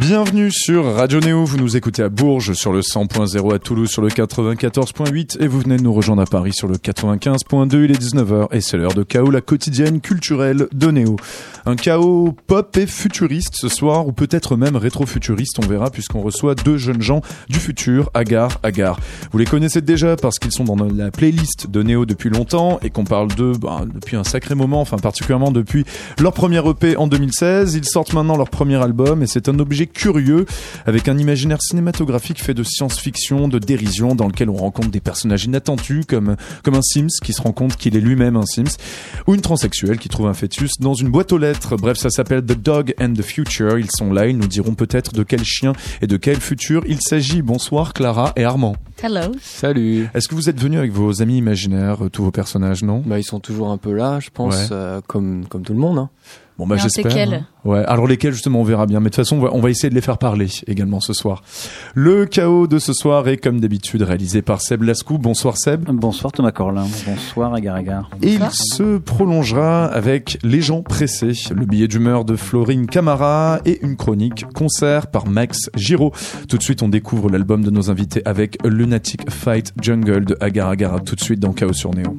Bienvenue sur Radio Néo, vous nous écoutez à Bourges sur le 100.0, à Toulouse sur le 94.8 et vous venez de nous rejoindre à Paris sur le 95.2, il est 19h et c'est l'heure de Chaos, la quotidienne culturelle de Néo. Un chaos pop et futuriste ce soir, ou peut-être même rétro-futuriste, on verra, puisqu'on reçoit deux jeunes gens du futur, Agar, Agar. Vous les connaissez déjà parce qu'ils sont dans la playlist de Néo depuis longtemps et qu'on parle d'eux bah, depuis un sacré moment, enfin particulièrement depuis leur premier EP en 2016. Ils sortent maintenant leur premier album et c'est un objet curieux avec un imaginaire cinématographique fait de science-fiction, de dérision, dans lequel on rencontre des personnages inattendus comme, comme un Sims qui se rend compte qu'il est lui-même un Sims, ou une transsexuelle qui trouve un fœtus dans une boîte aux lettres Bref, ça s'appelle The Dog and the Future. Ils sont là, ils nous diront peut-être de quel chien et de quel futur il s'agit. Bonsoir Clara et Armand. Hello. Salut. Est-ce que vous êtes venus avec vos amis imaginaires, euh, tous vos personnages, non? Bah ils sont toujours un peu là, je pense, euh, comme comme tout le monde. Hein. Bon bah j'espère. Ouais, alors lesquels justement on verra bien. Mais de toute façon on va, essayer de les faire parler également ce soir. Le chaos de ce soir est comme d'habitude réalisé par Seb Lascou. Bonsoir Seb. Bonsoir Thomas Corlin. Bonsoir Agar Agar. Et il se prolongera avec Les gens pressés, le billet d'humeur de Florine Camara et une chronique concert par Max Giraud. Tout de suite on découvre l'album de nos invités avec Lunatic Fight Jungle de Agar Agar. Tout de suite dans Chaos sur Néo.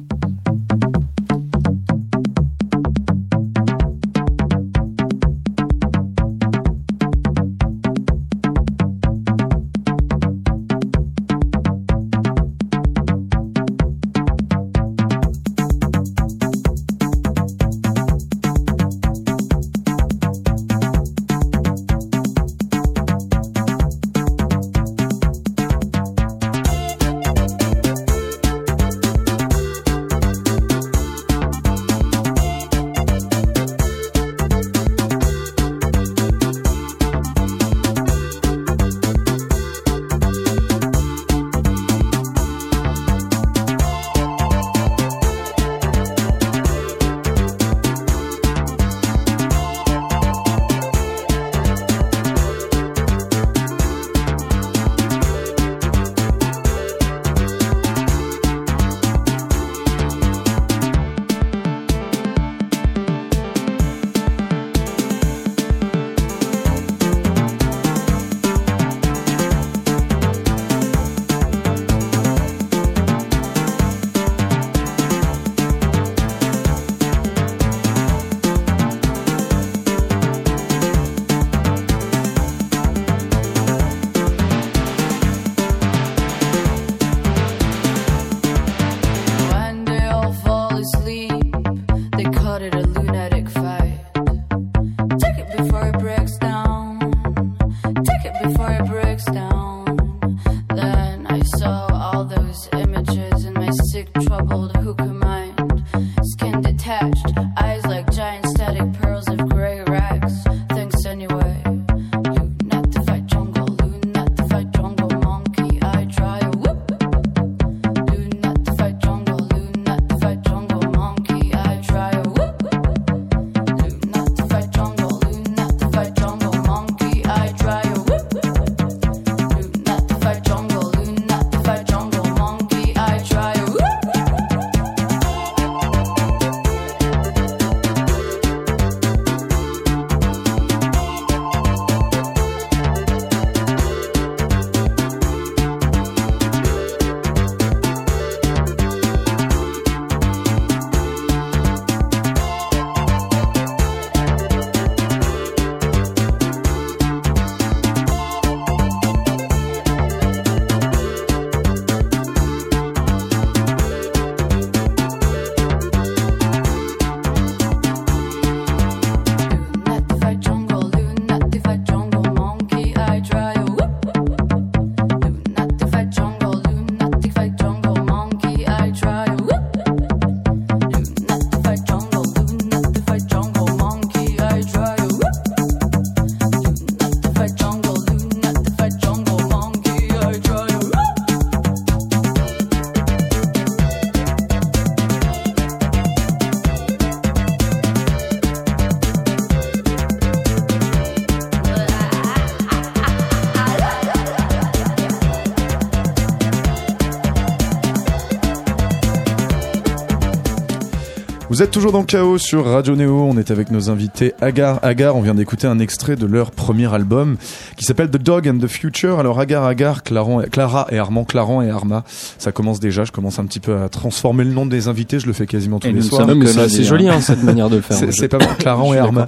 Vous êtes toujours dans Chaos sur Radio Néo. On est avec nos invités Agar. Agar, on vient d'écouter un extrait de leur premier album qui s'appelle The Dog and the Future. Alors Agar, Agar, Clara et Armand, Claran et Arma. Ça commence déjà. Je commence un petit peu à transformer le nom des invités. Je le fais quasiment tous les soirs. C'est joli hein, cette manière de le faire. C'est pas mal. Claran et Arma.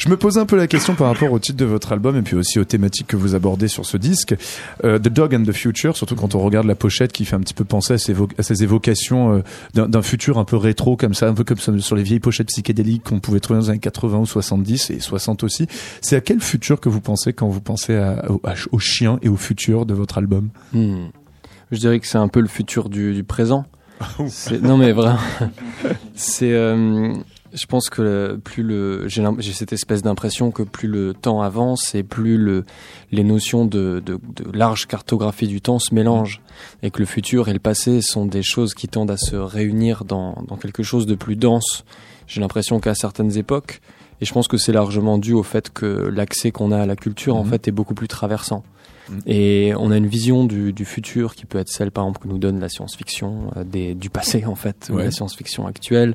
Je me posais un peu la question par rapport au titre de votre album et puis aussi aux thématiques que vous abordez sur ce disque. Euh, the Dog and the Future, surtout quand on regarde la pochette qui fait un petit peu penser à ces, à ces évocations euh, d'un futur un peu rétro comme ça, un peu comme sur les vieilles pochettes psychédéliques qu'on pouvait trouver dans les années 80 ou 70 et 60 aussi. C'est à quel futur que vous pensez quand vous pensez à, au, chien et au futur de votre album? Hmm. Je dirais que c'est un peu le futur du, présent. non mais vraiment, c'est euh, je pense que plus le j'ai cette espèce d'impression que plus le temps avance et plus le les notions de, de, de, large cartographie du temps se mélangent et que le futur et le passé sont des choses qui tendent à se réunir dans, dans quelque chose de plus dense. J'ai l'impression qu'à certaines époques, et je pense que c'est largement dû au fait que l'accès qu'on a à la culture en mhm. fait est beaucoup plus traversant. Mhm. Et on a une vision du, du, futur qui peut être celle, par exemple, que nous donne la science-fiction, euh, des, du passé en fait, ou la science-fiction actuelle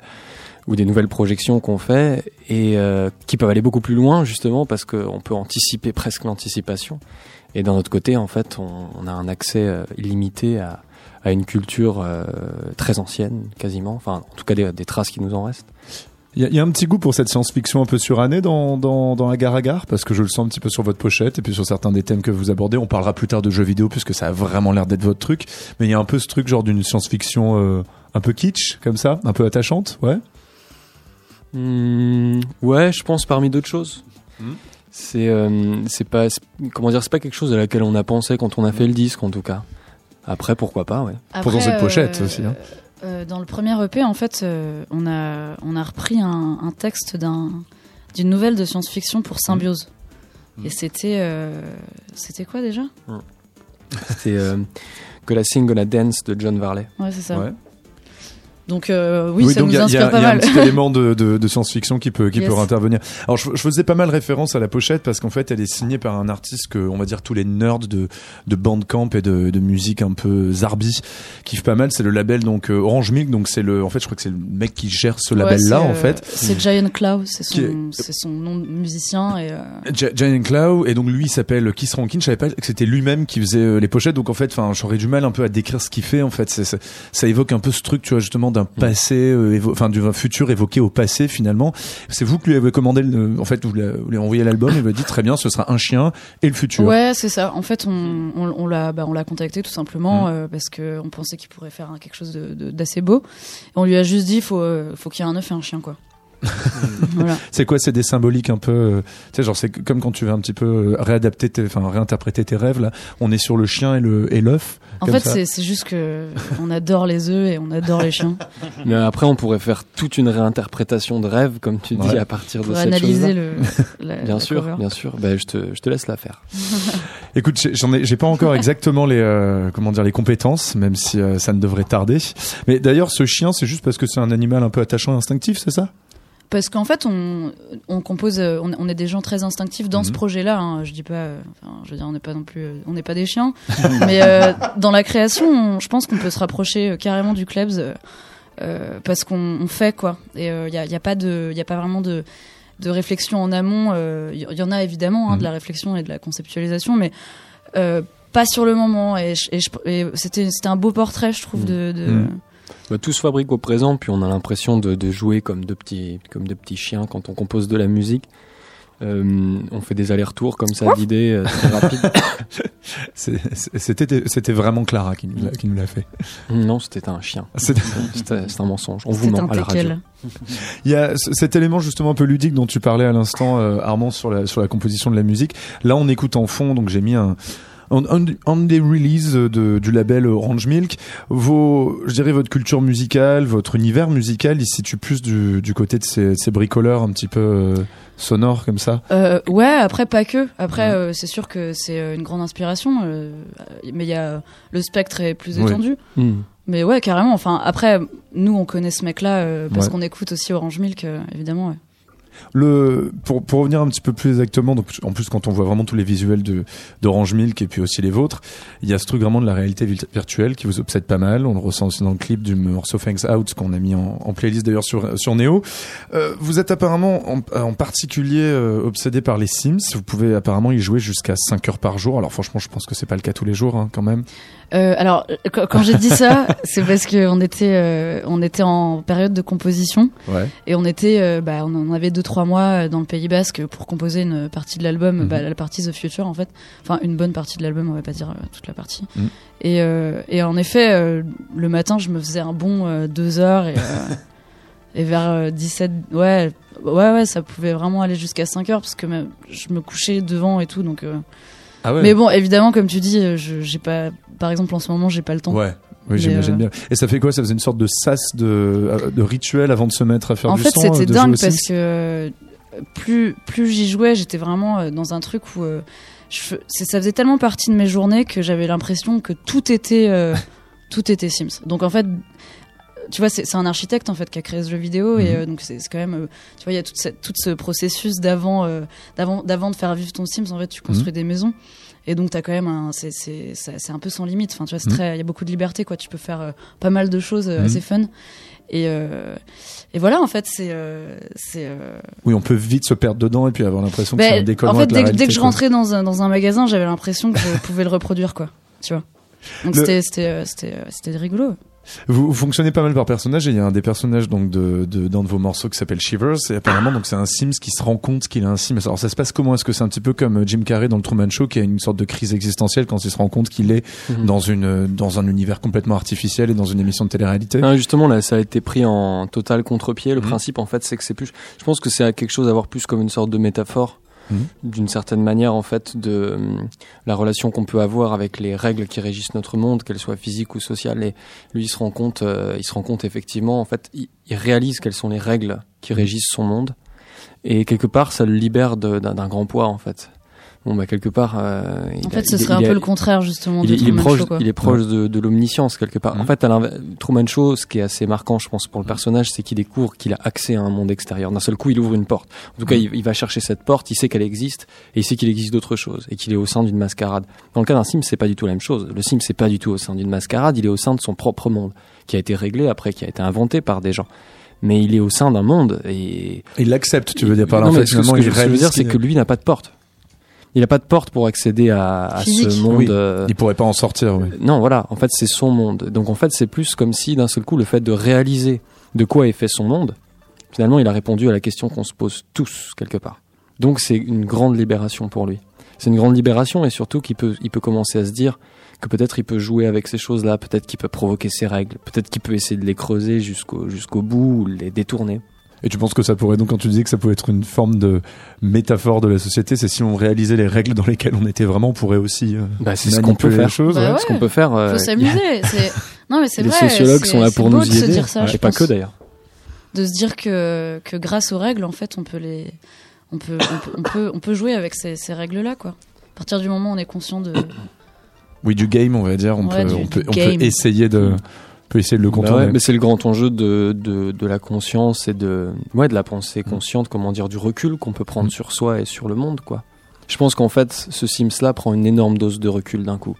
ou des nouvelles projections qu'on fait et euh, qui peuvent aller beaucoup plus loin justement parce qu'on peut anticiper presque l'anticipation. Et d'un autre côté, en fait, on, a un accès euh, illimité à, à, une culture euh, très ancienne, quasiment. Enfin, en tout cas, des, des traces qui nous en restent. Il y, y, a un petit goût pour cette science-fiction un peu surannée dans, dans, dans Agar Agar, parce que je le sens un petit peu sur votre pochette et puis sur certains des thèmes que vous abordez. On parlera plus tard de jeux vidéo, puisque ça a vraiment l'air d'être votre truc. Mais il y a un peu ce truc genre d'une science-fiction un peu kitsch, comme ça, un peu attachante, ouais? Hmm, ouais, je pense parmi d'autres choses. Hmm. C'est euh, c'est pas comment dire, c'est pas quelque chose à laquelle on a pensé quand on a fait le disque en tout cas. Après, pourquoi pas, ouais. Pour dans cette pochette euh, aussi. Hein. Euh, dans le premier EP, en fait, on a on a repris un, un texte d'un d'une nouvelle de science-fiction pour Symbiose. Hmm. Et c'était c'était quoi déjà? C'était que la single Gonna Dance de John Varley. Ouais, c'est ça. Ouais. Donc euh, oui, ça nous inspire pas mal. Il y a un petit élément de, de, de science-fiction qui peut qui peut intervenir. Alors je, je, faisais pas mal référence à la pochette parce qu'en fait elle est signée par un artiste que on va dire tous les nerds de de bandcamp et de, de musique un peu zarbi kiffent pas mal. C'est le label donc euh, Orange Milk donc c'est le en fait je crois que c'est le mec qui gère ce label là en fait. Euh, c'est Giant Claw, c'est son c'est son nom de musicien et Giant Claw et donc lui il s'appelle Kiss Rankin. Je savais pas que c'était lui-même qui faisait les pochettes donc en fait enfin j'aurais du mal un peu à décrire ce qu'il fait en fait. Ça, ça évoque un peu ce truc tu vois justement d'un mm. passé, euh, enfin du futur évoqué au passé finalement. C'est vous qui lui avez commandé, le, en fait, vous lui avez envoyé l'album et vous avez dit très bien, ce sera un chien et le futur. Ouais, c'est ça. En fait, on, on, l'a, bah, on l'a contacté tout simplement mm. euh, parce que on pensait qu'il pourrait faire quelque chose d'assez beau. on lui a juste dit, faut, euh, faut qu'il y ait un œuf et un chien quoi. voilà. C'est quoi C'est des symboliques un peu, tu sais, genre c'est comme quand tu veux un petit peu réadapter, enfin réinterpréter tes rêves là. On est sur le chien et le et l'œuf. En fait, c'est juste que on adore les œufs et on adore les chiens. Mais après, on pourrait faire toute une réinterprétation de rêve, comme tu dis, à partir de cette analyser le. bien sûr, bien sûr. Ben, je te, je te laisse la faire. Écoute, j'en ai, j'ai pas encore exactement les, euh, comment dire, les compétences, même si euh, ça ne devrait tarder. Mais d'ailleurs, ce chien, c'est juste parce que c'est un animal un peu attachant, et instinctif, c'est ça? Parce qu'en fait, on, on compose, euh, on, est des gens très instinctifs dans ce mhm. projet-là. Hein. Je dis pas, euh, enfin, je veux dire, on n'est pas non plus, euh, on n'est pas des chiens, mais dans la création, je pense qu'on peut se rapprocher carrément du Klebs parce qu'on fait quoi. Et il n'y a, y a, pas de, il a pas vraiment de de réflexion en amont. Il y, en a évidemment hein, de la mhm. réflexion et de la conceptualisation, mais pas sur le moment. Et, et, c'était c'était un beau portrait, je trouve, mhm. de, de bah, tout se fabrique au présent, puis on a l'impression de, de, jouer comme de, petits, comme de petits chiens quand on compose de la musique. Euh, on fait des allers-retours comme ça d'idées euh, très rapides. c'était, c'était vraiment Clara qui nous, l'a, qui nous l'a fait. Non, c'était un chien. C'était, un mensonge. On vous ment à la radio. Il y a cet élément justement un peu ludique dont tu parlais à l'instant, euh, Armand, sur la, sur la composition de la musique. Là, on écoute en fond, donc j'ai mis un, des releases de, du label Orange Milk, vos, je dirais votre culture musicale, votre univers musical, il se situe plus du, du côté de ces, ces, bricoleurs un petit peu euh, sonores comme ça? Euh, ouais, après pas que. Après, euh, c'est sûr que c'est une grande inspiration, mais il y a le spectre est plus étendu. Hmm. Mais ouais, carrément. Enfin, après, nous, on connaît ce mec-là parce qu'on écoute aussi Orange Milk, évidemment. Le, pour, pour revenir un petit peu plus exactement, donc en plus quand on voit vraiment tous les visuels d'Orange Milk et puis aussi les vôtres, il y a ce truc vraiment de la réalité virtuelle qui vous obsède pas mal. On le ressent aussi dans le clip du morceau Thanks Out qu'on a mis en, en playlist d'ailleurs sur sur Neo. Euh, vous êtes apparemment en, en particulier euh, obsédé par les Sims. Vous pouvez apparemment y jouer jusqu'à 5 heures par jour. Alors franchement, je pense que c'est pas le cas tous les jours hein, quand même. Euh, alors, quand j'ai dit ça, c'est parce qu'on était, euh, on était en période de composition Ouais. et on était, euh, bah, on en avait deux trois mois dans le Pays Basque pour composer une partie de l'album, Mhm. bah, la partie The Future en fait, enfin une bonne partie de l'album, on va pas dire toute la partie. Mhm. Et, et en effet, le matin, je me faisais un bon deux heures et, et vers euh, 17, ouais, ouais, ouais, ça pouvait vraiment aller jusqu'à 5 heures parce que je me couchais devant et tout, donc. Ah ouais. Mais bon, évidemment, comme tu dis, je, j'ai pas, par exemple, en ce moment, j'ai pas le temps. Ouais. Oui, j'imagine euh, bien. Et ça fait quoi? Ça faisait une sorte de sas de, euh, de rituel avant de se mettre à faire En du fait, son, c'était euh, dingue parce que plus plus j'y jouais, j'étais vraiment dans un truc où je, ça faisait tellement partie de mes journées que j'avais l'impression que tout était euh, tout était Sims. Donc en fait, tu vois, c'est un architecte en fait qui a créé ce jeu vidéo et Mhm. euh, donc c'est quand même, euh, tu vois, il y a toute cette, tout ce processus d'avant d'avant d'avant de faire vivre ton Sims. En fait, tu construis Mhm. des maisons. Et donc t'as quand même un, c'est c'est c'est un peu sans limite. Enfin tu vois, c'est Mhm. très, il y a beaucoup de liberté quoi. Tu peux faire euh, pas mal de choses euh, Mhm. assez fun. Et euh, et voilà en fait c'est euh, c'est euh, Oui, on peut vite se perdre dedans et puis avoir l'impression que c'est un décollement en fait dès, que- dès réalité, que je rentrais dans un dans un magasin j'avais l'impression que je pouvais le reproduire quoi tu vois donc Le- c'était c'était c'était c'était rigolo Vous, vous fonctionnez pas mal par personnage et il y a un des personnages donc de d'un de, vos morceaux qui s'appelle Shivers et apparemment donc c'est un Sims qui se rend compte qu'il a un Sims. Alors ça se passe comment? Est-ce que c'est un petit peu comme euh, Jim Carrey dans le Truman Show qui a une sorte de crise existentielle quand il se rend compte qu'il est Mhm. dans une dans un univers complètement artificiel et dans une émission de télé-réalité? Justement, là, ça a été pris en total contre-pied. Le Mhm. principe, en fait, c'est que c'est plus. Je pense que c'est quelque chose à voir plus comme une sorte de métaphore, Mhm. d'une certaine manière, en fait, de hum, la relation qu'on peut avoir avec les règles qui régissent notre monde, qu'elles soient physiques ou sociales. Et lui, il se rend compte, euh, il se rend compte effectivement, en fait, il, il réalise quelles sont les règles qui régissent son monde. Et quelque part, ça le libère d'un grand poids, en fait. Bon, bah, quelque part. euh, en a- fait ce serait un peu le contraire justement il de est, il est Truman proche, Show, quoi. il est proche de, de l'omniscience quelque part. En fait, à l'inverse- Truman Show, ce qui est assez marquant, je pense, pour le personnage, c'est qu'il découvre qu'il a accès à un monde extérieur. D'un seul coup, il ouvre une porte. En tout cas, il, il va chercher cette porte. Il sait qu'elle existe et il sait qu'il existe d'autres choses et qu'il est au sein d'une mascarade. Dans le cas d'un sim, c'est pas du tout la même chose. Le sim, c'est pas du tout au sein d'une mascarade. Il est au sein de son propre monde, qui a été réglé après, qui a été inventé par des gens. Mais il est au sein d'un monde et Il l'accepte, tu veux dire par là. non, en fait, ce, que- ce que je, veux dire, c'est que lui n'a pas de porte. Il n'a pas de porte pour accéder à, ce monde. Oui. euh, il pourrait pas en sortir. Oui. non, voilà, en fait, c'est son monde. Donc, en fait, c'est plus comme si, d'un seul coup, le fait de réaliser de quoi est fait son monde, finalement, il a répondu à la question qu'on se pose tous, quelque part. Donc, c'est une grande libération pour lui. C'est une grande libération et surtout qu'il peut, il peut commencer à se dire que peut-être il peut jouer avec ces choses-là, peut-être qu'il peut provoquer ses règles, peut-être qu'il peut essayer de les creuser jusqu'au jusqu'au bout ou les détourner. Et tu penses que ça pourrait donc, quand tu disais que ça pouvait être une forme de métaphore de la société, c'est si on réalisait les règles dans lesquelles on était vraiment, on pourrait aussi euh, Bah, c'est ce qu'on peut manipuler faire. les choses. Bah ouais. Ce qu'on peut faire. euh, faut s'amuser c'est non mais c'est les vrai sociologues c'est- sont là pour nous y aider. dire ça, Ouais, et pas que d'ailleurs. de se dire que que grâce aux règles en fait on peut les on peut on peut on peut, on peut jouer avec ces, ces règles là quoi à partir du moment où on est conscient de Oui, du game, on va dire. On, Ouais, peut, du- on, peut, on essayer de, on peut essayer de le Bah contourner. ouais, mais c'est le grand enjeu de, de, de la conscience et de, ouais, de la pensée Mm. consciente, comment dire, du recul qu'on peut prendre Mm. sur soi et sur le monde, quoi. Je pense qu'en fait, ce Sims-là prend une énorme dose de recul d'un coup.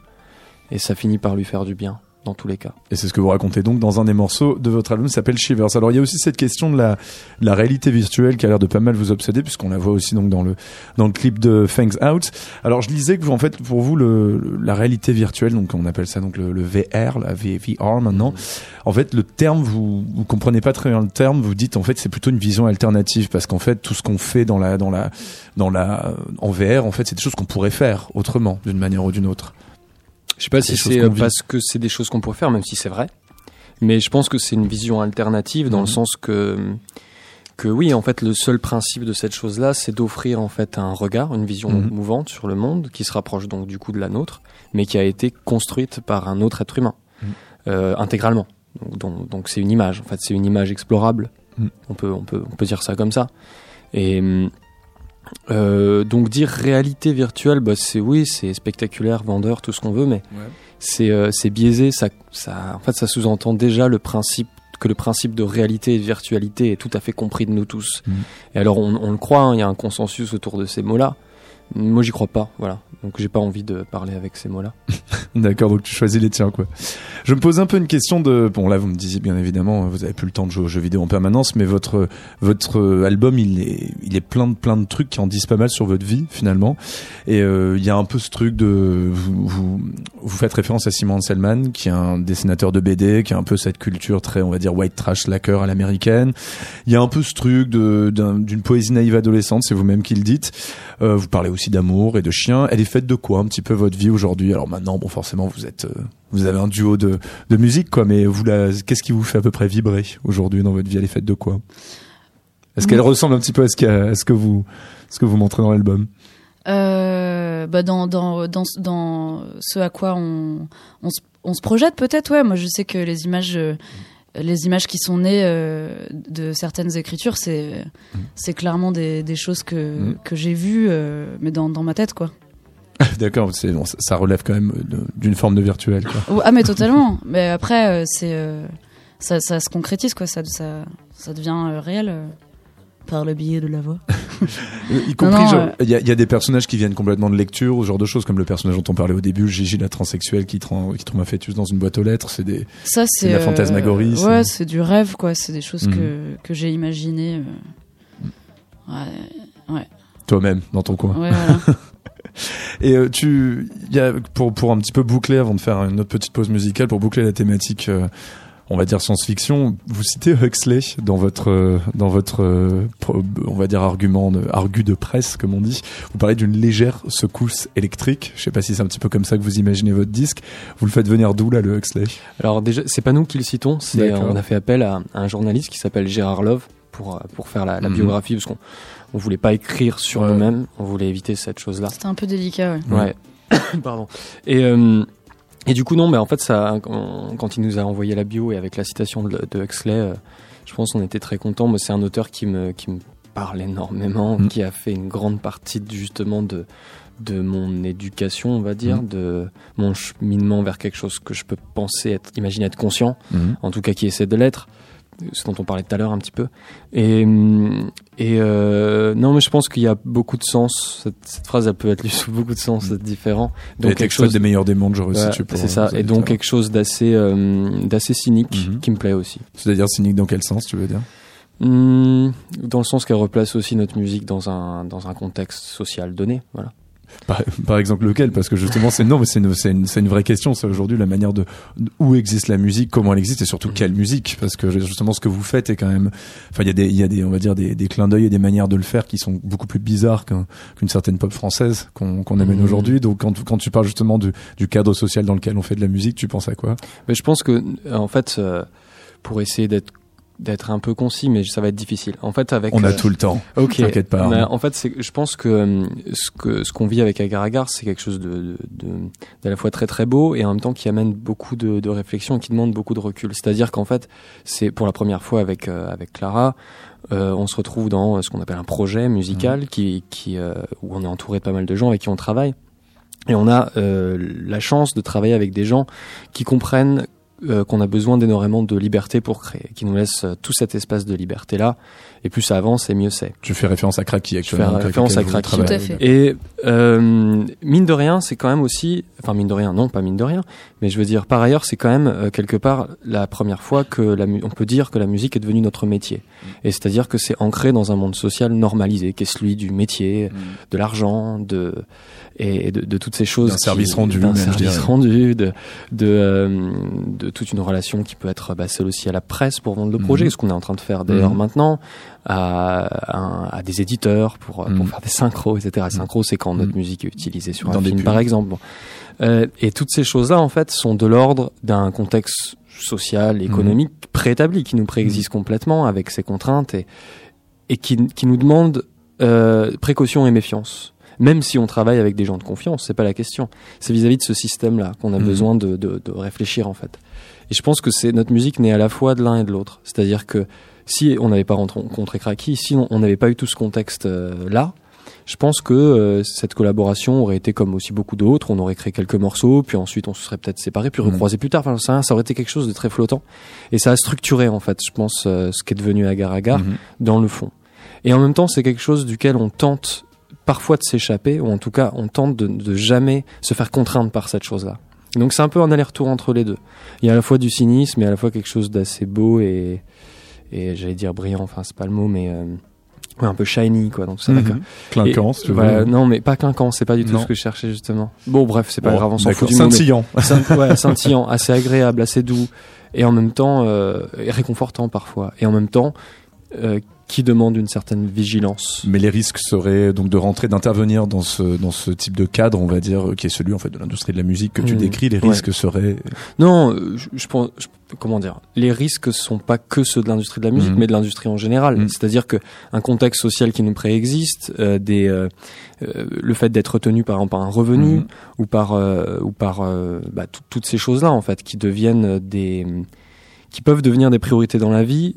Et ça finit par lui faire du bien, dans tous les cas. Et c'est ce que vous racontez donc dans un des morceaux de votre album qui s'appelle Shivers. Alors il y a aussi cette question de la, de la réalité virtuelle qui a l'air de pas mal vous obséder puisqu'on la voit aussi donc dans le dans le clip de Thanks Out. Alors je lisais que vous en fait pour vous le, le- la réalité virtuelle donc on appelle ça donc le, le VR la VR maintenant. En fait le terme vous vous comprenez pas très bien le terme, vous dites en fait c'est plutôt une vision alternative parce qu'en fait tout ce qu'on fait dans la dans la dans la en VR en fait c'est des choses qu'on pourrait faire autrement d'une manière ou d'une autre. Je sais pas si c'est euh, parce que c'est des choses qu'on pourrait faire, même si c'est vrai. Mais je pense que c'est une vision alternative dans Mhm. le sens que, que oui, en fait, le seul principe de cette chose-là, c'est d'offrir en fait un regard, une vision Mhm. mouvante sur le monde qui se rapproche donc du coup de la nôtre, mais qui a été construite par un autre être humain, Mhm. euh, intégralement. Donc, c'est une image. En fait, c'est une image explorable. Mhm. On peut, on peut, on peut dire ça comme ça. Et hum, euh, donc dire réalité virtuelle, bah c'est oui, c'est spectaculaire, vendeur, tout ce qu'on veut, mais c'est euh, c'est biaisé. Ça, ça, en fait, ça sous-entend déjà le principe que le principe de réalité et de virtualité est tout à fait compris de nous tous. Mm. Et alors on, on le croit, hein, il y a un consensus autour de ces mots-là. Moi, j'y crois pas, voilà. Donc, j'ai pas envie de parler avec ces mots-là. D'accord, donc tu choisis les tiens, quoi. Je me pose un peu une question de, bon, là, vous me disiez bien évidemment, vous avez plus le temps de jouer aux jeux vidéo en permanence, mais votre votre album, il est il est plein de plein de trucs qui en disent pas mal sur votre vie finalement. Et euh, il y a un peu ce truc de, vous vous faites référence à Simon Selman, qui est un dessinateur de BD, qui a un peu cette culture très, on va dire, white trash slacker à l'américaine. Il y a un peu ce truc d'une poésie naïve adolescente, c'est vous-même qui le dites. Euh, vous parlez aussi d'amour et de chiens. Elle est faite de quoi un petit peu votre vie aujourd'hui? Alors maintenant, bon, forcément, vous êtes, euh, vous avez un duo de, de musique, quoi. Mais vous, la, qu'est-ce qui vous fait à peu près vibrer aujourd'hui dans votre vie? Elle est faite de quoi? Est-ce qu'elle ressemble un petit peu à ce, y a- à ce que vous, ce que vous montrez dans l'album? Euh, bah dans, dans, dans, dans ce à quoi on, on, se, on se projette peut-être, ouais. Moi, je sais que les images, euh, les images qui sont nées euh, de certaines écritures, c'est c'est clairement des, des choses que, Mm. que j'ai vues, mais dans, dans ma tête, quoi. D'accord, c'est bon, ça, relève quand même d'une forme de virtuel, quoi. Ah, mais totalement. mais après, c'est ça, ça se concrétise, quoi. Ça, ça, ça devient réel par le biais de la voix. Euh, Y compris, euh, il y, a, il y a des personnages qui viennent complètement de lecture, ou ce genre de choses, comme le personnage dont on parlait au début, Gigi la transsexuelle qui, tra- qui trouve un fœtus dans une boîte aux lettres. C'est des, Ça, C'est la euh, fantasmagorie, c'est- ouais, c'est du rêve, quoi. C'est des choses que, que j'ai imaginées. euh. Ouais, toi-même dans ton coin. ouais, voilà. Et euh, tu, il y a pour pour un petit peu boucler avant de faire une autre petite pause musicale pour boucler la thématique, euh, on va dire science-fiction. Vous citez Huxley dans votre euh, dans votre euh, on va dire argument de, argu de presse comme on dit. Vous parlez d'une légère secousse électrique. Je sais pas si c'est un petit peu comme ça que vous imaginez votre disque. Vous le faites venir d'où là le Huxley? Alors déjà, c'est pas nous qui le citons, c'est D'accord. on a fait appel à, un journaliste qui s'appelle Gérard Love pour euh, pour faire la, la Mhm. biographie parce qu'on on voulait pas écrire sur Ouais. nous-mêmes, on voulait éviter cette chose-là. C'était un peu délicat, ouais. Ouais. Ouais. Pardon. Et euh, et du coup non, mais en fait ça quand, quand il nous a envoyé la bio et avec la citation de, de Huxley, euh, je pense qu'on était très contents. Moi, c'est un auteur qui me qui me parle énormément, Mhm. qui a fait une grande partie de, justement de de mon éducation, on va dire, Mhm. de mon cheminement vers quelque chose que je peux penser être, imaginer être conscient Mhm. en tout cas qui essaie de l'être, ce dont on parlait tout à l'heure un petit peu. Et, hum, et euh, non, mais je pense qu'il y a beaucoup de sens. Cette, cette phrase, elle peut être lue sous beaucoup de sens Mm. différents. Donc Donc quelque chose, des meilleurs des mondes, je Ouais, pour c'est euh, ça. Et donc quelque chose d'assez euh, d'assez cynique Mhm. qui me plaît aussi. C'est-à-dire cynique dans quel sens, tu veux dire? Hum, dans le sens qu'elle replace aussi notre musique dans un dans un contexte social donné. Voilà. Par, par exemple lequel? Parce que justement, c'est non, mais c'est une, c'est une, c'est une vraie question. C'est aujourd'hui la manière de où existe la musique, comment elle existe, et surtout Mhm. quelle musique. Parce que justement, ce que vous faites est quand même. Enfin, il y a des, il y a des, on va dire des, des clins d'œil et des manières de le faire qui sont beaucoup plus bizarres qu'un- qu'une certaine pop française qu'on qu'on amène Mhm. aujourd'hui. Donc, quand, quand tu parles justement du, du cadre social dans lequel on fait de la musique, tu penses à quoi? Mais je pense que en fait, euh, pour essayer d'être d'être un peu concis, mais ça va être difficile. En fait, avec On a euh, tout le temps. Ok. T'inquiète pas, en fait, c'est, je pense que euh, ce que ce qu'on vit avec Agar Agar, c'est quelque chose de, de, de, d'à la fois très très beau et en même temps qui amène beaucoup de, de réflexion et qui demande beaucoup de recul. C'est-à-dire qu'en fait, c'est pour la première fois avec euh, avec Clara, euh, on se retrouve dans ce qu'on appelle un projet musical qui qui euh, où on est entouré de pas mal de gens avec qui on travaille. Et on a euh, la chance de travailler avec des gens qui comprennent qu'on a besoin d'énormément de liberté pour créer, qui nous laissent euh, tout cet espace de liberté là. Et plus ça avance, et mieux c'est. Tu fais référence à Kraki fais actuellement. avec référence lequel à Kraki. Tout à fait. Et euh, mine de rien, c'est quand même aussi, enfin mine de rien, non pas mine de rien, mais je veux dire par ailleurs, c'est quand même euh, quelque part la première fois que la mu- on peut dire que la musique est devenue notre métier. Et c'est-à-dire que c'est ancré dans un monde social normalisé, qui est celui du métier, de l'argent, de et de, de toutes ces choses. D'un service qui- rendu, d'un même, je service rendu, de de, euh, de toute une relation qui peut être bah, celle aussi à la presse pour vendre le projet, Mhm. ce qu'on est en train de faire d'ailleurs maintenant, à, à, à des éditeurs pour, euh, pour Mhm. faire des synchros, etc. Synchro, c'est quand notre Mhm. musique est utilisée sur Dans un film, pubs. par exemple. Bon. Euh, et toutes ces choses-là, en fait, sont de l'ordre d'un contexte social, économique préétabli, qui nous préexiste complètement avec ses contraintes et, et qui, qui nous demande euh, précaution et méfiance. Même si on travaille avec des gens de confiance, c'est pas la question. C'est vis-à-vis de ce système-là qu'on a besoin de, de, de réfléchir en fait. Et je pense que c'est notre musique naît à la fois de l'un et de l'autre. C'est-à-dire que si on n'avait pas rencontré Kraki, si on n'avait pas eu tout ce contexte euh, là, je pense que euh, cette collaboration aurait été comme aussi beaucoup d'autres. On aurait créé quelques morceaux, puis ensuite on se serait peut-être séparés, puis Mhm. recroisés plus tard. Enfin, ça, ça aurait été quelque chose de très flottant. Et ça a structuré, en fait, je pense, euh, ce qui est devenu Agar Agar Mhm. dans le fond. Et en même temps, c'est quelque chose duquel on tente parfois de s'échapper, ou en tout cas, on tente de, de jamais se faire contraindre par cette chose-là. Donc c'est un peu un aller-retour entre les deux. Il y a à la fois du cynisme et à la fois quelque chose d'assez beau et, et j'allais dire brillant, enfin c'est pas le mot, mais euh, un peu shiny quoi. Donc ça, d'accord. Clinquant, si tu veux. voilà, non, mais pas clinquant, c'est pas du tout Non. ce que je cherchais justement. Bon, bref, c'est pas Bon, grave, on s'en fout du mais- Scintillant. Ouais, scintillant, assez agréable, assez doux, et en même temps euh, réconfortant parfois, et en même temps euh, qui demande une certaine vigilance. Mais les risques seraient donc de rentrer, d'intervenir dans ce, dans ce type de cadre, on va dire, qui est celui en fait de l'industrie de la musique que tu Mhm. décris. Les Ouais. risques seraient. Non, je, je pense, je- comment dire, les risques sont pas que ceux de l'industrie de la musique, Mhm. mais de l'industrie en général. Mhm. C'est-à-dire que un contexte social qui nous préexiste, euh, des, euh, euh, le fait d'être tenu par par un revenu ou par euh, ou par bah, tout- toutes ces choses-là en fait qui deviennent des qui peuvent devenir des priorités dans la vie,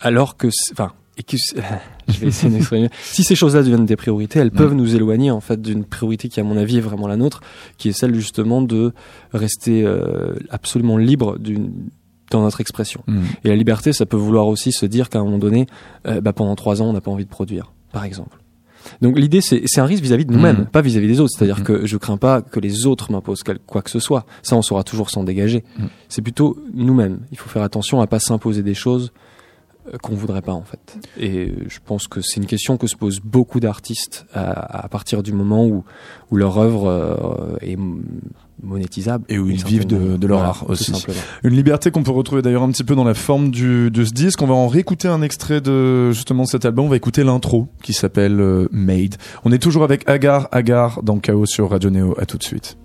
alors que enfin et que c'est- je vais essayer d'exprimer. Si ces choses-là deviennent des priorités, elles peuvent nous éloigner en fait d'une priorité qui, à mon avis, est vraiment la nôtre, qui est celle justement de rester euh, absolument libre d'une dans notre expression. Mhm. Et la liberté, ça peut vouloir aussi se dire qu'à un moment donné, euh, bah, pendant trois ans, on n'a pas envie de produire, par exemple. Donc l'idée, c'est un risque vis-à-vis de nous-mêmes, Mhm. pas vis-à-vis des autres. C'est-à-dire que je crains pas que les autres m'imposent quoi que ce soit. Ça, on saura toujours s'en dégager. C'est plutôt nous-mêmes. Il faut faire attention à pas s'imposer des choses qu'on voudrait pas en fait. Et je pense que c'est une question que se posent beaucoup d'artistes à, à partir du moment où, où leur œuvre euh, est monétisable. Et où ils vivent de- leur Voilà, art aussi. Une liberté qu'on peut retrouver d'ailleurs un petit peu dans la forme du, de ce disque. On va en réécouter un extrait de justement de cet album. On va écouter l'intro qui s'appelle euh, Made. On est toujours avec Agar Agar dans Chaos sur Radio Neo. À tout de suite.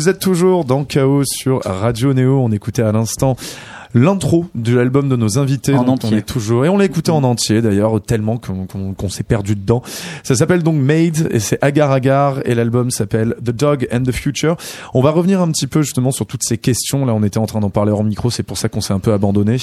Vous êtes toujours dans Chaos sur Radio Néo. On écoutait à l'instant l'intro de l'album de nos invités. En dont entier. On est toujours et on l'a écouté en entier d'ailleurs tellement qu'on s'est perdu dedans. Ça s'appelle donc Made et c'est Agar Agar et l'album s'appelle The Dog and the Future. On va revenir un petit peu justement sur toutes ces questions. Là, on était en train d'en parler hors micro, c'est pour ça qu'on s'est un peu abandonné.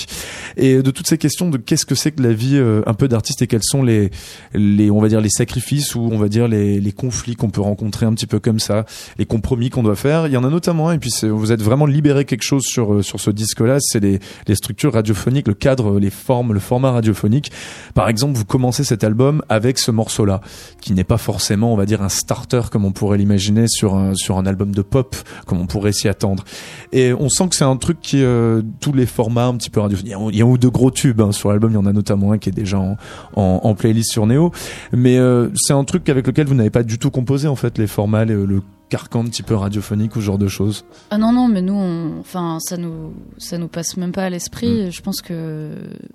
Et de toutes ces questions de qu'est-ce que c'est que la vie euh, un peu d'artiste et quels sont les les on va dire les sacrifices ou on va dire les les conflits qu'on peut rencontrer un petit peu comme ça, les compromis qu'on doit faire. Il y en a notamment et puis vous êtes vraiment libéré quelque chose sur euh, sur ce disque-là, c'est les les structures radiophoniques, le cadre, les formes, le format radiophonique. Par exemple, vous commencez cet album avec ce morceau-là, qui n'est pas forcément, on va dire, un starter comme on pourrait l'imaginer sur un sur un album de pop, comme on pourrait s'y attendre. Et on sent que c'est un truc qui euh, tous les formats un petit peu radiophoniques. Il y a- y a ou deux gros tubes hein, sur l'album. Il y en a notamment un qui est déjà en, en, en playlist sur Neo. Mais euh, c'est un truc avec lequel vous n'avez pas du tout composé en fait les formats, le carcan un petit peu radiophonique ou ce genre de choses. Ah non non mais nous on- enfin ça nous ça nous passe même pas à Mm. l'esprit je pense que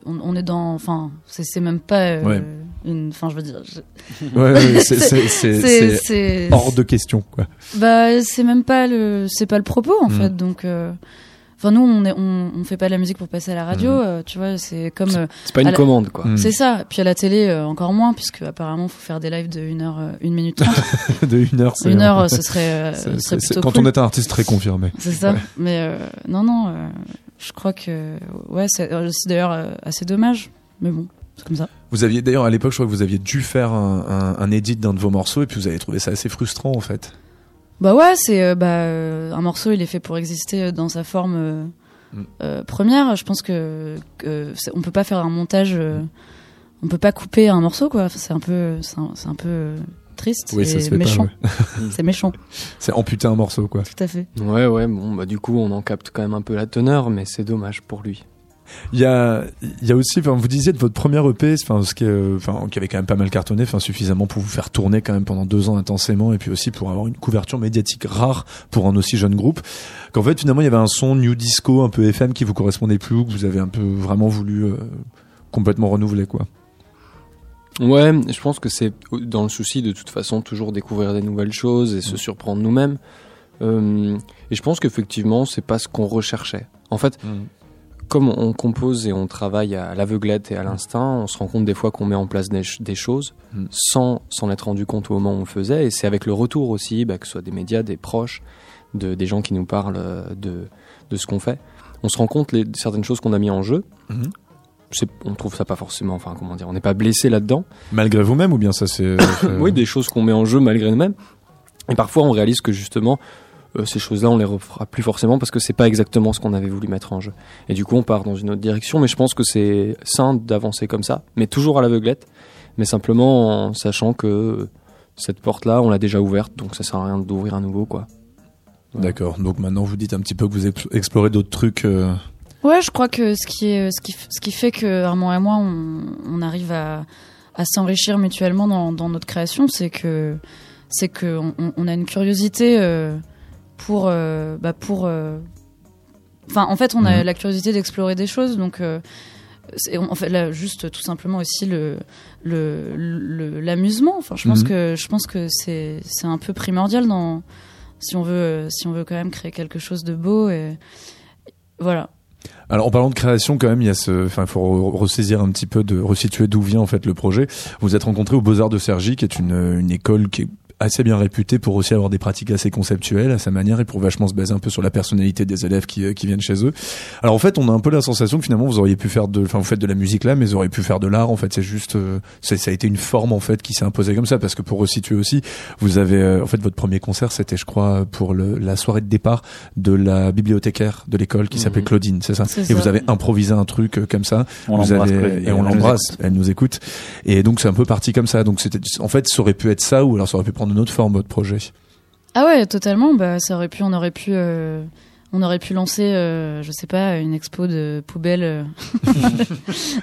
on, on est dans enfin c'est même pas euh, Ouais. une enfin je veux dire je- Ouais, ouais, c'est hors de question quoi. bah c'est même pas le c'est pas le propos en Mm. fait donc euh, Enfin, nous, on, est, on, on fait pas de la musique pour passer à la radio, Mhm. euh, tu vois, c'est comme. euh, C'est pas une la- commande, quoi. Mm. C'est ça. Puis à la télé, euh, encore moins, puisque apparemment, faut faire des lives de 1 heure, euh, 1 minute 30. de une heure. c'est- une heure, euh, ce serait, euh, ce serait plutôt quand cool. on est un artiste très confirmé. C'est ça. Ouais. Mais euh, non, non, euh, je crois que. Ouais, c'est euh, c'est d'ailleurs euh, assez dommage. Mais bon, c'est comme ça. Vous aviez d'ailleurs à l'époque, je crois que vous aviez dû faire un, un, un edit d'un de vos morceaux et puis vous avez trouvé ça assez frustrant en fait. Bah ouais, c'est euh, bah, euh, un morceau, il est fait pour exister euh, dans sa forme euh, Mm. euh, première. Je pense que, que c'est- on peut pas faire un montage, euh, on peut pas couper un morceau quoi. Enfin, C'est un peu, c'est un, c'est un peu euh, triste Oui, se fait méchant. ouais. C'est méchant, C'est amputer un morceau quoi. tout à fait. Ouais, ouais, bon, bah du coup, on en capte quand même un peu la teneur, mais c'est dommage pour lui. Il y a, il y a aussi, enfin, vous disiez de votre première EP, enfin, ce qui, est, enfin, qui avait quand même pas mal cartonné, enfin, suffisamment pour vous faire tourner quand même pendant deux ans intensément, et puis aussi pour avoir une couverture médiatique rare pour un aussi jeune groupe. Qu'en fait, finalement, il y avait un son new disco, un peu FM qui vous correspondait plus, ou que vous avez un peu vraiment voulu euh, complètement renouveler, quoi? Ouais, je pense que c'est dans le souci de toute façon toujours découvrir des nouvelles choses et se surprendre nous-mêmes. Euh, et je pense qu'effectivement, c'est pas ce qu'on recherchait. En fait, comme on compose et on travaille à l'aveuglette et à l'instinct, on se rend compte des fois qu'on met en place des, ch- des choses Mm. sans s'en être rendu compte au moment où on le faisait. Et c'est avec le retour aussi, bah, que ce soit des médias, des proches, de, des gens qui nous parlent euh, de, de ce qu'on fait. On se rend compte les, certaines choses qu'on a mis en jeu. Mhm. C'est- On trouve ça pas forcément, enfin comment dire, on n'est pas blessé là-dedans. Malgré vous-même, ou bien ça c'est. Oui, des choses qu'on met en jeu malgré nous-mêmes. Et parfois, on réalise que justement, euh, ces choses-là, on les refera plus forcément parce que c'est pas exactement ce qu'on avait voulu mettre en jeu. Et du coup, on part dans une autre direction. Mais je pense que c'est sain d'avancer comme ça, mais toujours à l'aveuglette, mais simplement en sachant que cette porte-là, on l'a déjà ouverte, donc ça sert à rien d'ouvrir à nouveau, quoi. D'accord. Donc maintenant, vous dites un petit peu que vous ex- explorez d'autres trucs. euh, Ouais, je crois que ce qui est, ce qui, ce qui fait que Armand et moi, on, on arrive à, à s'enrichir mutuellement dans, dans notre création, c'est que, c'est que on, on- on a une curiosité euh, pour, euh, bah pour, euh, enfin, en fait, on a Mhm. la curiosité d'explorer des choses, donc. euh, en fait, là, juste tout simplement aussi le l'amusement. Enfin, je pense Mhm. que je pense que c'est c'est un peu primordial dans si on veut si on veut quand même créer quelque chose de beau et voilà. Alors en parlant de création quand même, il y a ce, enfin faut re- ressaisir un petit peu de resituer d'où vient en fait le projet. Vous êtes rencontrés au Beaux Arts de Cergy, qui est une, une école qui est assez bien réputée pour aussi avoir des pratiques assez conceptuelles à sa manière et pour vachement se baser un peu sur la personnalité des élèves qui, euh, qui viennent chez eux. Alors en fait, on a un peu la sensation que finalement vous auriez pu faire de, enfin vous faites de la musique là, mais vous auriez pu faire de l'art. En fait, c'est juste, euh, ça a été une forme en fait qui s'est imposée comme ça parce que pour resituer aussi, vous avez euh, en fait votre premier concert, c'était je crois pour le, la soirée de départ de la bibliothécaire de l'école qui Mhm. s'appelait Claudine, c'est ça Et ça. vous avez improvisé un truc comme ça. On vous l'embrasse, avez- et on l'embrasse. Elle nous écoute. Et donc c'est un peu parti comme ça. Donc c'était, en fait, ça aurait pu être ça ou alors ça aurait pu prendre autre forme votre projet. Ah ouais, totalement. Bah, ça aurait pu, on aurait pu, euh, on aurait pu lancer, euh, je sais pas, une expo de poubelles. euh.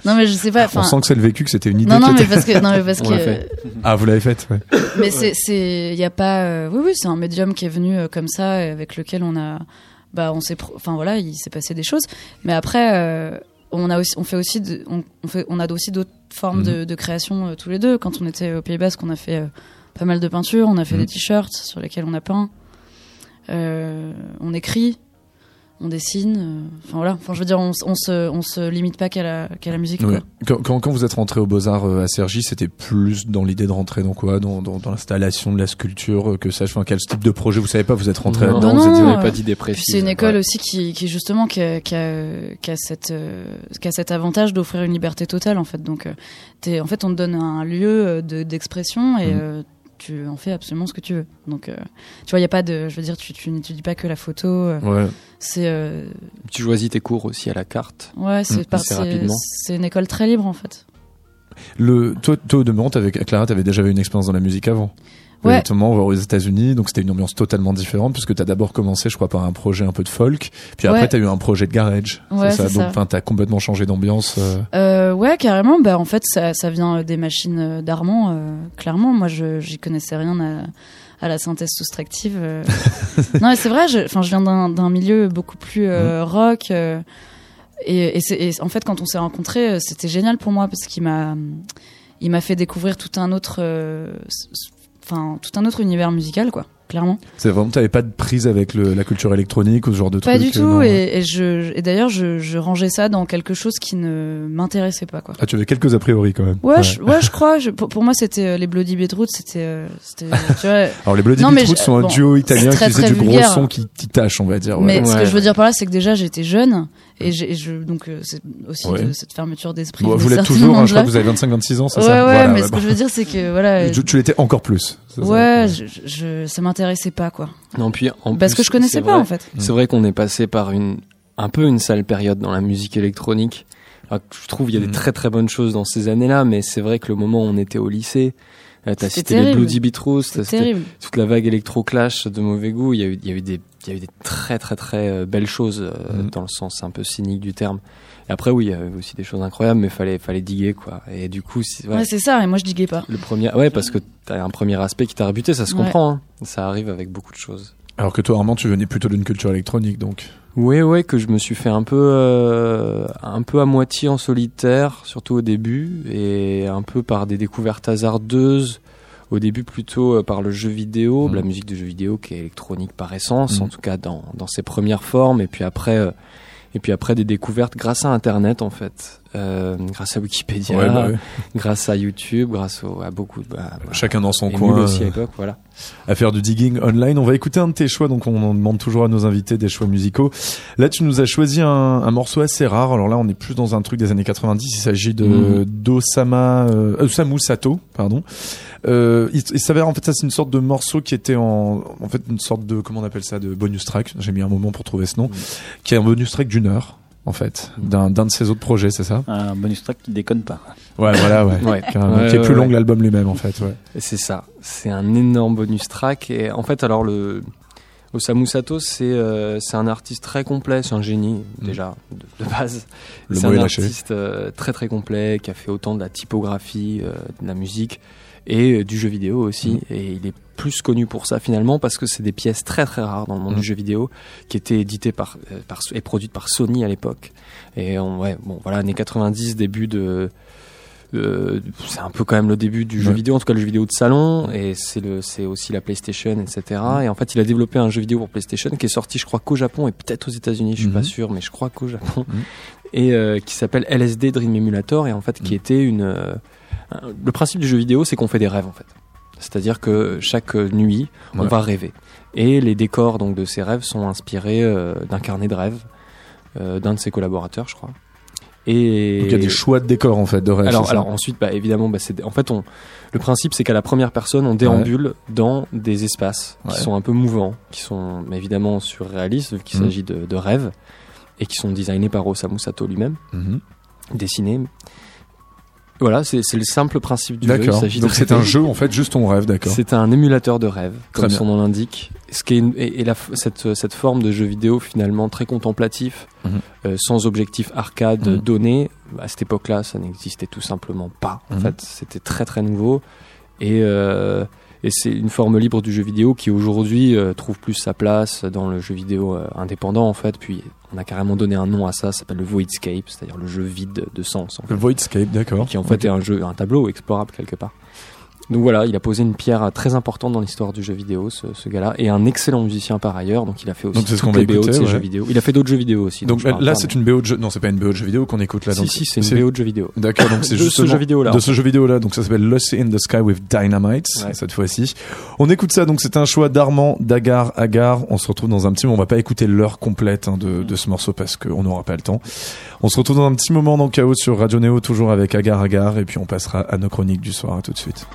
non mais je sais pas. On Enfin, sent que c'est le vécu, que c'était une idée. non non qui mais était- parce que non mais parce On l'a que fait. Ah, vous l'avez faite. Ouais. mais c'est c'est y a pas euh, oui oui c'est un médium qui est venu euh, comme ça et avec lequel on a bah on s'est pro- enfin voilà il s'est passé des choses mais après euh, on a aussi on fait aussi de- on, on fait on a aussi d'autres formes de, de création euh, tous les deux quand on était au Pays Basque on a fait euh, pas mal de peintures on a fait des t-shirts sur lesquels on a peint Euh, on écrit on dessine. euh, Enfin voilà. Enfin, je veux dire, on, on se, on se limite pas qu'à la, qu'à la musique. Ouais. Quoi. Quand, quand, quand vous êtes rentré au Beaux-Arts euh, à Cergy, c'était plus dans l'idée de rentrer dans quoi? Dans, dans, dans l'installation de la sculpture, euh, que ça Enfin, quel type de projet? Vous savez pas, vous êtes rentré Non, là-dedans, non, vous euh, pas d'idée précise. c'est une école Ouais. aussi qui, qui justement qui a, qui a, qui a cette, euh, qui a cet avantage d'offrir une liberté totale en fait. Donc, euh, t'es, en fait, on te donne un lieu de, d'expression et Mhm. Tu en fais absolument ce que tu veux. Donc, euh, tu vois, il y a pas de, je veux dire, tu, tu n'étudies pas que la photo. euh, Ouais. C'est, euh, Tu choisis tes cours aussi à la carte. ouais, c'est Assez c'est, une école très libre en fait. Le, toi, toi, de Mont, avec Clara, t'avais déjà eu une expérience dans la musique avant? Ouais. Exactement, aux États-Unis, donc c'était une ambiance totalement différente puisque t'as d'abord commencé, je crois, par un projet un peu de folk, puis après Ouais. t'as eu un projet de garage. Ouais, ça. Donc, enfin, t'as complètement changé d'ambiance. euh. Euh, ouais, carrément. Bah, en fait, ça, ça vient euh, des machines d'Armand, euh, clairement. Moi, je j'y connaissais rien à, à la synthèse soustractive. non, mais c'est vrai. je- Enfin, je, viens d'un milieu beaucoup plus euh, rock. et, et, c'est- et en fait, quand on s'est rencontrés, c'était génial pour moi parce qu'il m'a, il m'a fait découvrir tout un autre, euh, enfin, tout un autre univers musical, quoi. Clairement. C'est vraiment, t'avais pas de prise avec le, la culture électronique ou ce genre de Pas truc du euh, tout. non, ouais. et, et je, et d'ailleurs, je, je rangeais ça dans quelque chose qui ne m'intéressait pas, quoi. Ah, tu avais quelques a priori quand même. Ouais, Je, ouais, je crois. Je, pour, pour moi, c'était euh, les Bloody Beetroots. C'était, euh, c'était, tu vois. Alors les Bloody je- sont un bon, duo italien très, qui faisait du gros son qui, qui tâche, on va dire. ouais. Mais ce Ouais. que je veux dire par là, c'est que déjà, j'étais jeune et, je, donc euh, c'est aussi Ouais. de cette fermeture d'esprit. Bon, vous l'êtes toujours, hein, je crois que vous avez 25-26 ans, c'est Ouais, ça ouais, Voilà, mais ouais, ce bon. que je veux dire, c'est que voilà. Tu, tu l'étais encore plus. c'est ça ouais, je, je, ça m'intéressait pas, quoi. Non, puis en Parce plus, que je connaissais pas, vrai- en fait. C'est vrai qu'on est passé par une un peu une sale période dans la musique électronique. Alors que je trouve il y a des très très bonnes choses dans ces années-là, mais c'est vrai que le moment où on était au lycée, t'as C'était cité les terrible. Bloody Beetroots, t'as cité toute la vague électro-clash de mauvais goût. Il y a eu, il y a eu des, il y a eu des très très très euh, belles choses euh, Mhm. dans le sens un peu cynique du terme. Et après oui, il y avait aussi des choses incroyables, mais fallait fallait diguer quoi. Et du coup, c'est- ouais, Ouais, c'est ça. Et moi, je diguais pas. le premier, ouais, parce que t'as un premier aspect qui t'a rebuté, ça se Ouais. comprend. hein. Ça arrive avec beaucoup de choses. Alors que toi, Armand, tu venais plutôt d'une culture électronique, donc. Oui, ouais, que je me suis fait un peu, euh, un peu à moitié en solitaire, surtout au début, et un peu par des découvertes hasardeuses. Au début, plutôt euh, par le jeu vidéo, Mhm. la musique de jeu vidéo qui est électronique par essence, Mhm. en tout cas dans, dans ses premières formes, et puis après, euh, et puis après des découvertes grâce à Internet en fait, euh, grâce à Wikipédia, Ouais, bah ouais. grâce à YouTube, grâce au- à beaucoup de, bah, bah, Chacun dans son coin. aussi à euh, l'époque, voilà. à faire du digging online. On va écouter un de tes choix, donc on en demande toujours à nos invités des choix musicaux. Là, tu nous as choisi un, un morceau assez rare. Alors là, on est plus dans un truc des années 90. Il s'agit de Mhm. d'Osama euh, Osamu Sato, pardon. Euh, il il s'avère en fait ça c'est une sorte de morceau qui était en en fait une sorte de comment on appelle ça de bonus track. J'ai mis un moment pour trouver ce nom, Mhm. qui est un bonus track d'une heure en fait d'un d'un de ses autres projets, c'est ça Un bonus track qui déconne pas. Ouais, voilà, ouais. Ouais. Carrément, Ouais, qui est ouais, plus long ouais. que l'album lui-même en fait. C'est ça. C'est un énorme bonus track. Et en fait, alors le Osamu Sato, c'est euh, c'est un artiste très complet, c'est un génie Mm. déjà de, de base. Le C'est mot un est lâché. artiste euh, très très complet qui a fait autant de la typographie, euh, de la musique et euh, du jeu vidéo aussi. Mm. Et il est plus connu pour ça finalement parce que c'est des pièces très très rares dans le monde Mm. du jeu vidéo qui étaient éditées par, euh, par et produites par Sony à l'époque. Et on, ouais, bon voilà, années 90, début de euh, c'est un peu quand même le début du jeu vidéo, en tout cas le jeu vidéo de salon, et c'est le, c'est aussi la PlayStation, etc. Et en fait, il a développé un jeu vidéo pour PlayStation qui est sorti, je crois, qu'au Japon et peut-être aux États-Unis, je suis pas sûr, mais je crois qu'au Japon, et euh, qui s'appelle LSD Dream Emulator, et en fait, qui était une. euh, un- le principe du jeu vidéo, c'est qu'on fait des rêves, en fait. C'est-à-dire que chaque euh, nuit, on Ouais. va rêver, et les décors donc de ces rêves sont inspirés euh, d'un carnet de rêves euh, d'un de ses collaborateurs, je crois. Et Donc il y a des choix de décors en fait de rêve. alors, ensuite, bah, évidemment, bah, c'est en fait, on, le principe, c'est qu'à la première personne, on déambule dans des espaces Ouais. qui sont un peu mouvants, qui sont évidemment surréalistes, vu qu'il Mhm. s'agit de, de rêves, et qui sont designés par Osamu Sato lui-même, Mhm. dessinés. Voilà, c'est le simple principe du jeu. D'accord. Donc c'est un jeu en fait juste ton rêve, d'accord. C'est un émulateur de rêve, comme son nom l'indique. Ce qui est une- et, et la f- cette, cette forme de jeu vidéo finalement très contemplatif, Mhm. euh, sans objectif arcade Mhm. donné. À cette époque-là, ça n'existait tout simplement pas. En Mhm. fait, c'était très très nouveau et euh, et c'est une forme libre du jeu vidéo qui aujourd'hui euh, trouve plus sa place dans le jeu vidéo indépendant en fait. Puis on a carrément donné un nom à ça, ça s'appelle le Voidscape, c'est-à-dire le jeu vide de sens. En fait Le Voidscape, d'accord. qui en fait Ok. est un jeu, un tableau explorable quelque part. Donc voilà, il a posé une pierre très importante dans l'histoire du jeu vidéo, ce, ce gars-là, et un excellent musicien par ailleurs. Donc il a fait aussi Donc c'est ce toutes qu'on va les BO de ses ouais. jeux vidéo. Il a fait d'autres jeux vidéo aussi. Donc là, c'est une BO de jeu. Non, c'est pas une BO de jeu vidéo qu'on écoute là. Si, donc si, c'est une BO de jeu vidéo. D'accord, donc c'est De ce jeu vidéo-là, De en ce jeu vidéo là, donc ça s'appelle Lost in the Sky with Dynamite Ouais. cette fois-ci. On écoute ça, donc c'est un choix d'Armand, d'Agar, Agar. On se retrouve dans un petit moment. On va pas écouter l'heure complète hein, de, de ce morceau parce qu'on n'aura pas le temps. On se retrouve dans un petit moment dans Chaos sur Radio Néo, toujours avec Agar, Agar, et puis on passera à nos chroniques du soir. À tout de suite.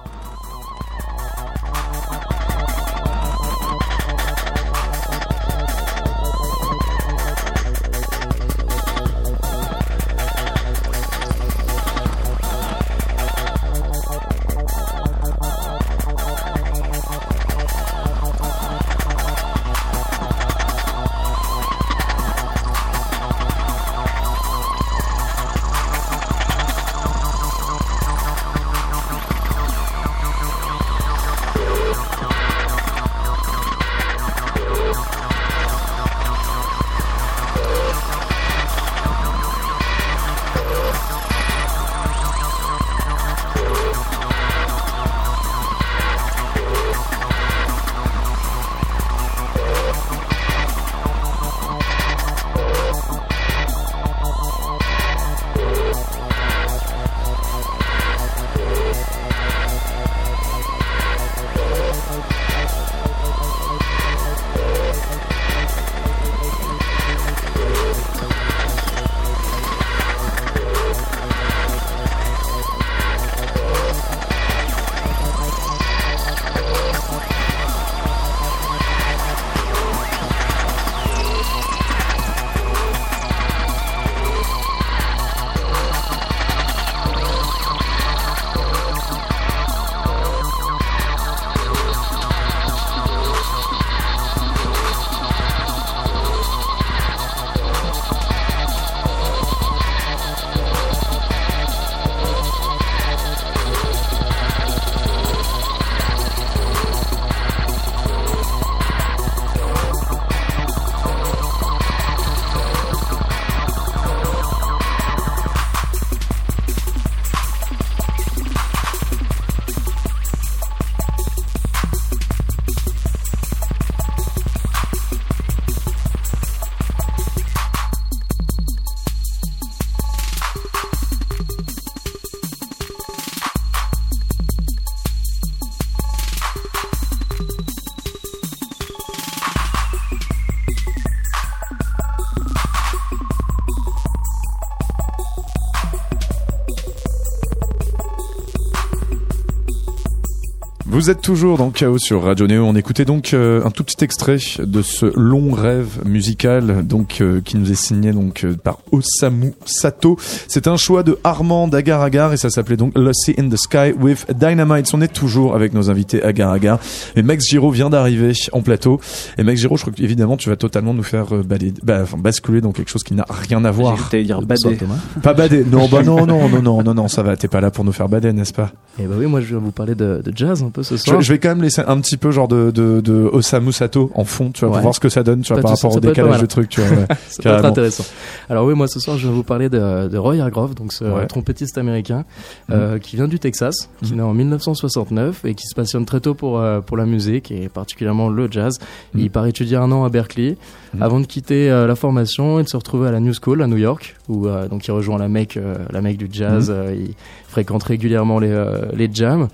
Vous êtes toujours dans Chaos sur Radio Néo. On écoutait donc euh, un tout petit extrait de ce long rêve musical donc euh, qui nous est signé donc euh, par Osamu Sato. C'est un choix de Armand d'Agar Agar et ça s'appelait donc Lost in the Sky with Dynamite. On est toujours avec nos invités Agar Agar. Et Max Giro vient d'arriver en plateau. Et Max Giro, je crois qu'évidemment tu vas totalement nous faire euh, balader- bah, enfin, basculer dans quelque chose qui n'a rien à voir. dire Bonsoir, bader. Thomas. Pas bader. Non, bah non, non, non, non, non, non, ça va. T'es pas là pour nous faire bader, n'est-ce pas? Et bah oui, moi je vais vous parler de, de jazz un peu ce Je, soir. je vais quand même laisser un petit peu genre de, de, de Osamu Sato en fond, tu vois, pour voir ce que ça donne, tu vois, Pas par rapport au ça décalage de trucs, tu vois. ouais. Ça peut être intéressant. Alors oui, moi ce soir je vais vous parler de, de Roy Hargrove, donc ce Ouais. Mhm. trompettiste américain euh, qui vient du Texas, qui est né en 1969 et qui se passionne très tôt pour euh, pour la musique et particulièrement le jazz. Mhm. Il part étudier un an à Berkeley Mhm. avant de quitter euh, la formation et de se retrouver à la New School à New York, où donc il rejoint la euh, la mecque du jazz. Mhm. il fréquente régulièrement les les jams.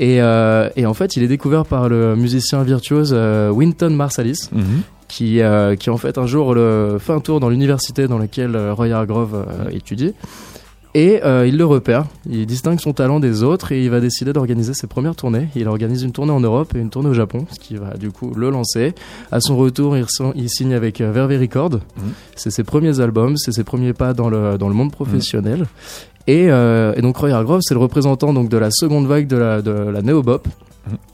Et, euh, et en fait, il est découvert par le musicien virtuose euh, Wynton Marsalis, Mhm. qui, euh, qui en fait un jour le, fait un tour dans l'université dans laquelle euh, Roy Hargrove étudie. Et il le repère, il distingue son talent des autres et il va décider d'organiser ses premières tournées. Il organise une tournée en Europe et une tournée au Japon, ce qui va du coup le lancer. À son retour, il, signe avec Verve Records. C'est ses premiers albums, c'est ses premiers pas dans le, dans le monde professionnel. Euh, et donc Roy Hargrove, c'est le représentant donc de la seconde vague de la, de la néo-bop.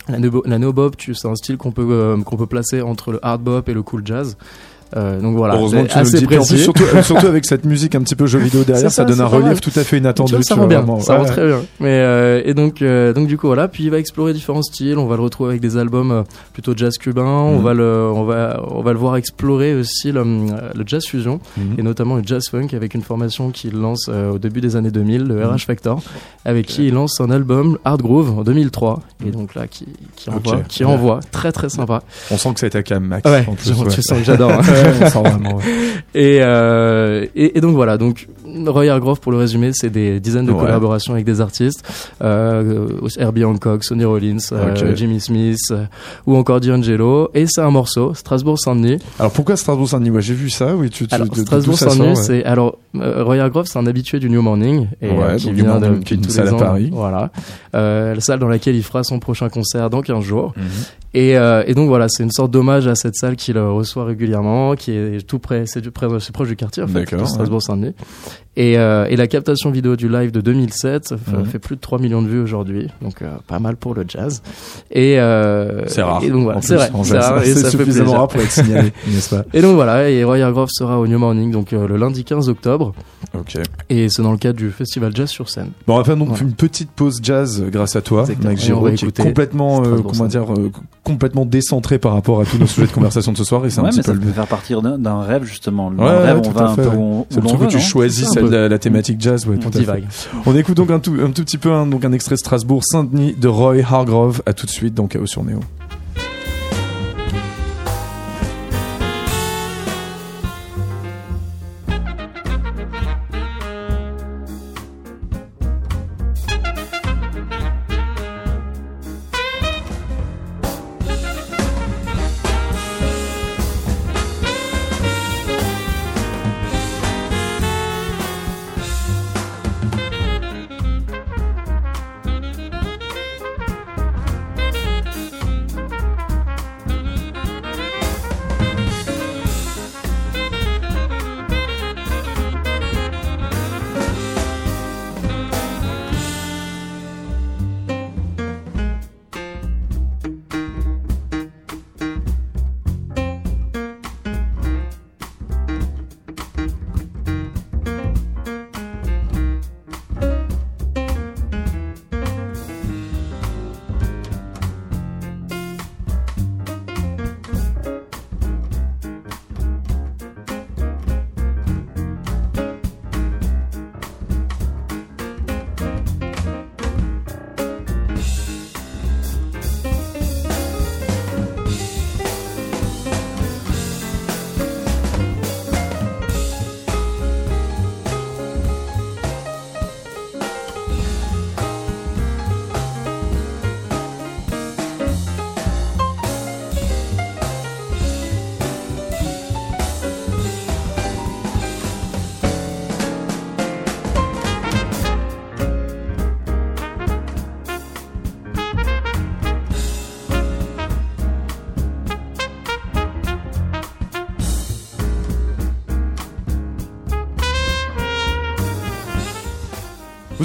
La néo- la néo-bop, c'est un style qu'on peut, euh, qu'on peut placer entre le hard bop et le cool jazz. Euh, donc voilà, Heureusement que tu nous le assez dis. Plus, précis. surtout, euh, surtout avec cette musique un petit peu jeu vidéo derrière, ça, ça, donne un relief mal. tout à fait inattendu. Tu vois, ça tu rend bien, ça Ouais, rend très bien. Mais euh, et donc euh, donc du coup voilà, puis il va explorer différents styles. On va le retrouver avec des albums euh, plutôt jazz cubain. On Mhm. va le on va on va le voir explorer aussi le, euh, le jazz fusion Mhm. et notamment le jazz funk avec une formation qu'il lance au début des années 2000, le RH Factor, avec qui il lance un album Hard Groove en 2003 et donc là qui qui envoie Ok. qui envoie très très sympa. On sent que ça a été à Max. Ouais, en plus, tu ouais. sens que j'adore. hein. Euh, et donc voilà, donc Roy Hargrove pour le résumer, c'est des dizaines de Ouais. collaborations avec des artistes, euh, Herbie Hancock, Sonny Rollins, euh. Jimmy Smith euh, ou encore D'Angelo. Et c'est un morceau, Strasbourg Saint-Denis. Alors pourquoi Strasbourg-Saint-Denis? Ouais, J'ai vu ça, oui. Tu, tu, Alors de- de- Strasbourg d'où ça Saint-Denis, sort, ouais. c'est alors euh, Roy Hargrove, c'est un habitué du New Morning et Ouais, qui vient de Morning, qui est une tous salle les à Paris. Voilà, euh, la salle dans laquelle il fera son prochain concert dans 15 jours. Mhm. Et, euh, et donc voilà, c'est une sorte d'hommage à cette salle qu'il reçoit régulièrement, qui est tout près, c'est proche du quartier en fait, de Strasbourg-Saint-Denis. Et, euh, et la captation vidéo du live de 2007 f- Mhm. fait plus de 3 millions de vues aujourd'hui, donc euh, pas mal pour le jazz. Et euh, C'est rare. Et donc voilà, en c'est vrai, c'est suffisamment plaisir. rare pour être signalé, n'est-ce pas Et donc voilà, et Roy Hargrove sera au New Morning donc euh, le lundi 15 octobre, Ok. et c'est dans le cadre du festival Jazz sur scène. Bon, on va faire donc Voilà. une petite pause jazz grâce à toi, Exactement. Giraud, va qui est complètement, euh, comment dire, euh, complètement décentré par rapport à tous nos sujets de conversation de ce soir. Et c'est un Ouais, petit mais peu ça le peut faire partir d'un- rêve justement. Le ouais, rêve, on va un peu où, C'est où le l'on truc veut, où tu choisis Peu. la, la thématique jazz, ouais, On tout à fait. divague. On écoute donc un tout, un tout petit peu un, donc un extrait de Strasbourg Saint-Denis de Roy Hargrove. À tout de suite dans Chaos sur Néo.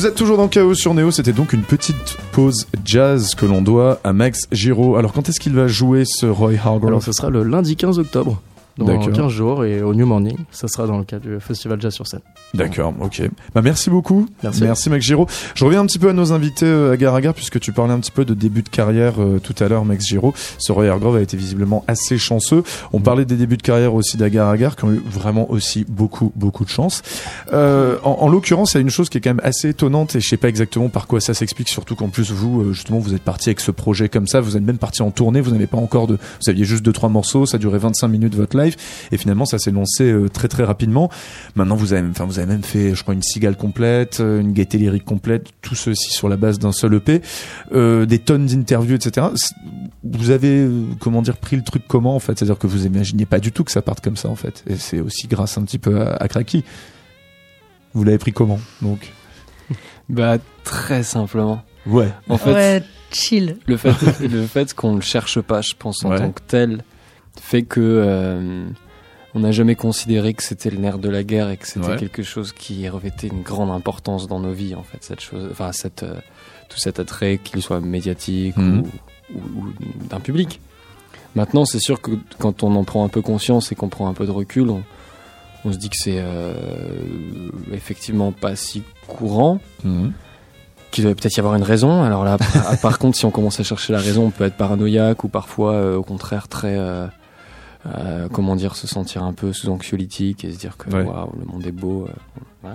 Vous êtes toujours dans Chaos sur Néo, c'était donc une petite pause jazz que l'on doit à Max Giraud. Alors quand est-ce qu'il va jouer ce Roy Alors Hargrove ce sera le lundi 15 octobre. Dans D'accord. 15 jours et au New Morning, ça sera dans le cadre du festival Jazz sur scène. D'accord, ok. Bah merci beaucoup. Merci. Max Giraud. Je reviens un petit peu à nos invités euh, à Gare à Gare puisque tu parlais un petit peu de début de carrière euh, tout à l'heure, Max Giraud. Ce Roy Hargrove a été visiblement assez chanceux. On parlait des débuts de carrière aussi d'Agar Agar qui ont eu vraiment aussi beaucoup beaucoup de chance. Euh, en en l'occurrence, il y a une chose qui est quand même assez étonnante et je sais pas exactement par quoi ça s'explique. Surtout qu'en plus vous euh, justement vous êtes parti avec ce projet comme ça, vous êtes même parti en tournée, vous n'avez pas encore de, vous aviez juste deux trois morceaux, ça durait 25 minutes votre live et finalement ça s'est lancé euh, très très rapidement. Maintenant vous avez, enfin vous avez même fait, je crois une cigale complète, euh, une gaieté lyrique complète, tout ceci sur la base d'un seul EP, euh, des tonnes d'interviews, etc. Vous avez comment dire pris le truc comment en fait, c'est-à-dire que vous imaginiez pas du tout que ça parte comme ça en fait, et c'est aussi grâce un petit peu à, à Cracky. Vous l'avez pris comment donc? Bah, très simplement. Ouais. En fait, ouais, chill. le fait, le fait qu'on le cherche pas, je pense, en Ouais. tant que tel, fait que euh, on n'a jamais considéré que c'était le nerf de la guerre et que c'était Ouais. quelque chose qui revêtait une grande importance dans nos vies, en fait, cette chose, enfin, cette, euh, tout cet attrait, qu'il soit médiatique Mhm. ou, ou- ou d'un public. Maintenant, c'est sûr que quand on en prend un peu conscience et qu'on prend un peu de recul, on, on se dit que c'est euh, effectivement pas si courant, Mhm. qu'il doit peut-être y avoir une raison. Alors là, par, par contre, si on commence à chercher la raison, on peut être paranoïaque ou parfois, euh, au contraire, très. euh, euh, comment dire, se sentir un peu sous anxiolytique et se dire que Ouais. waouh, le monde est beau. euh,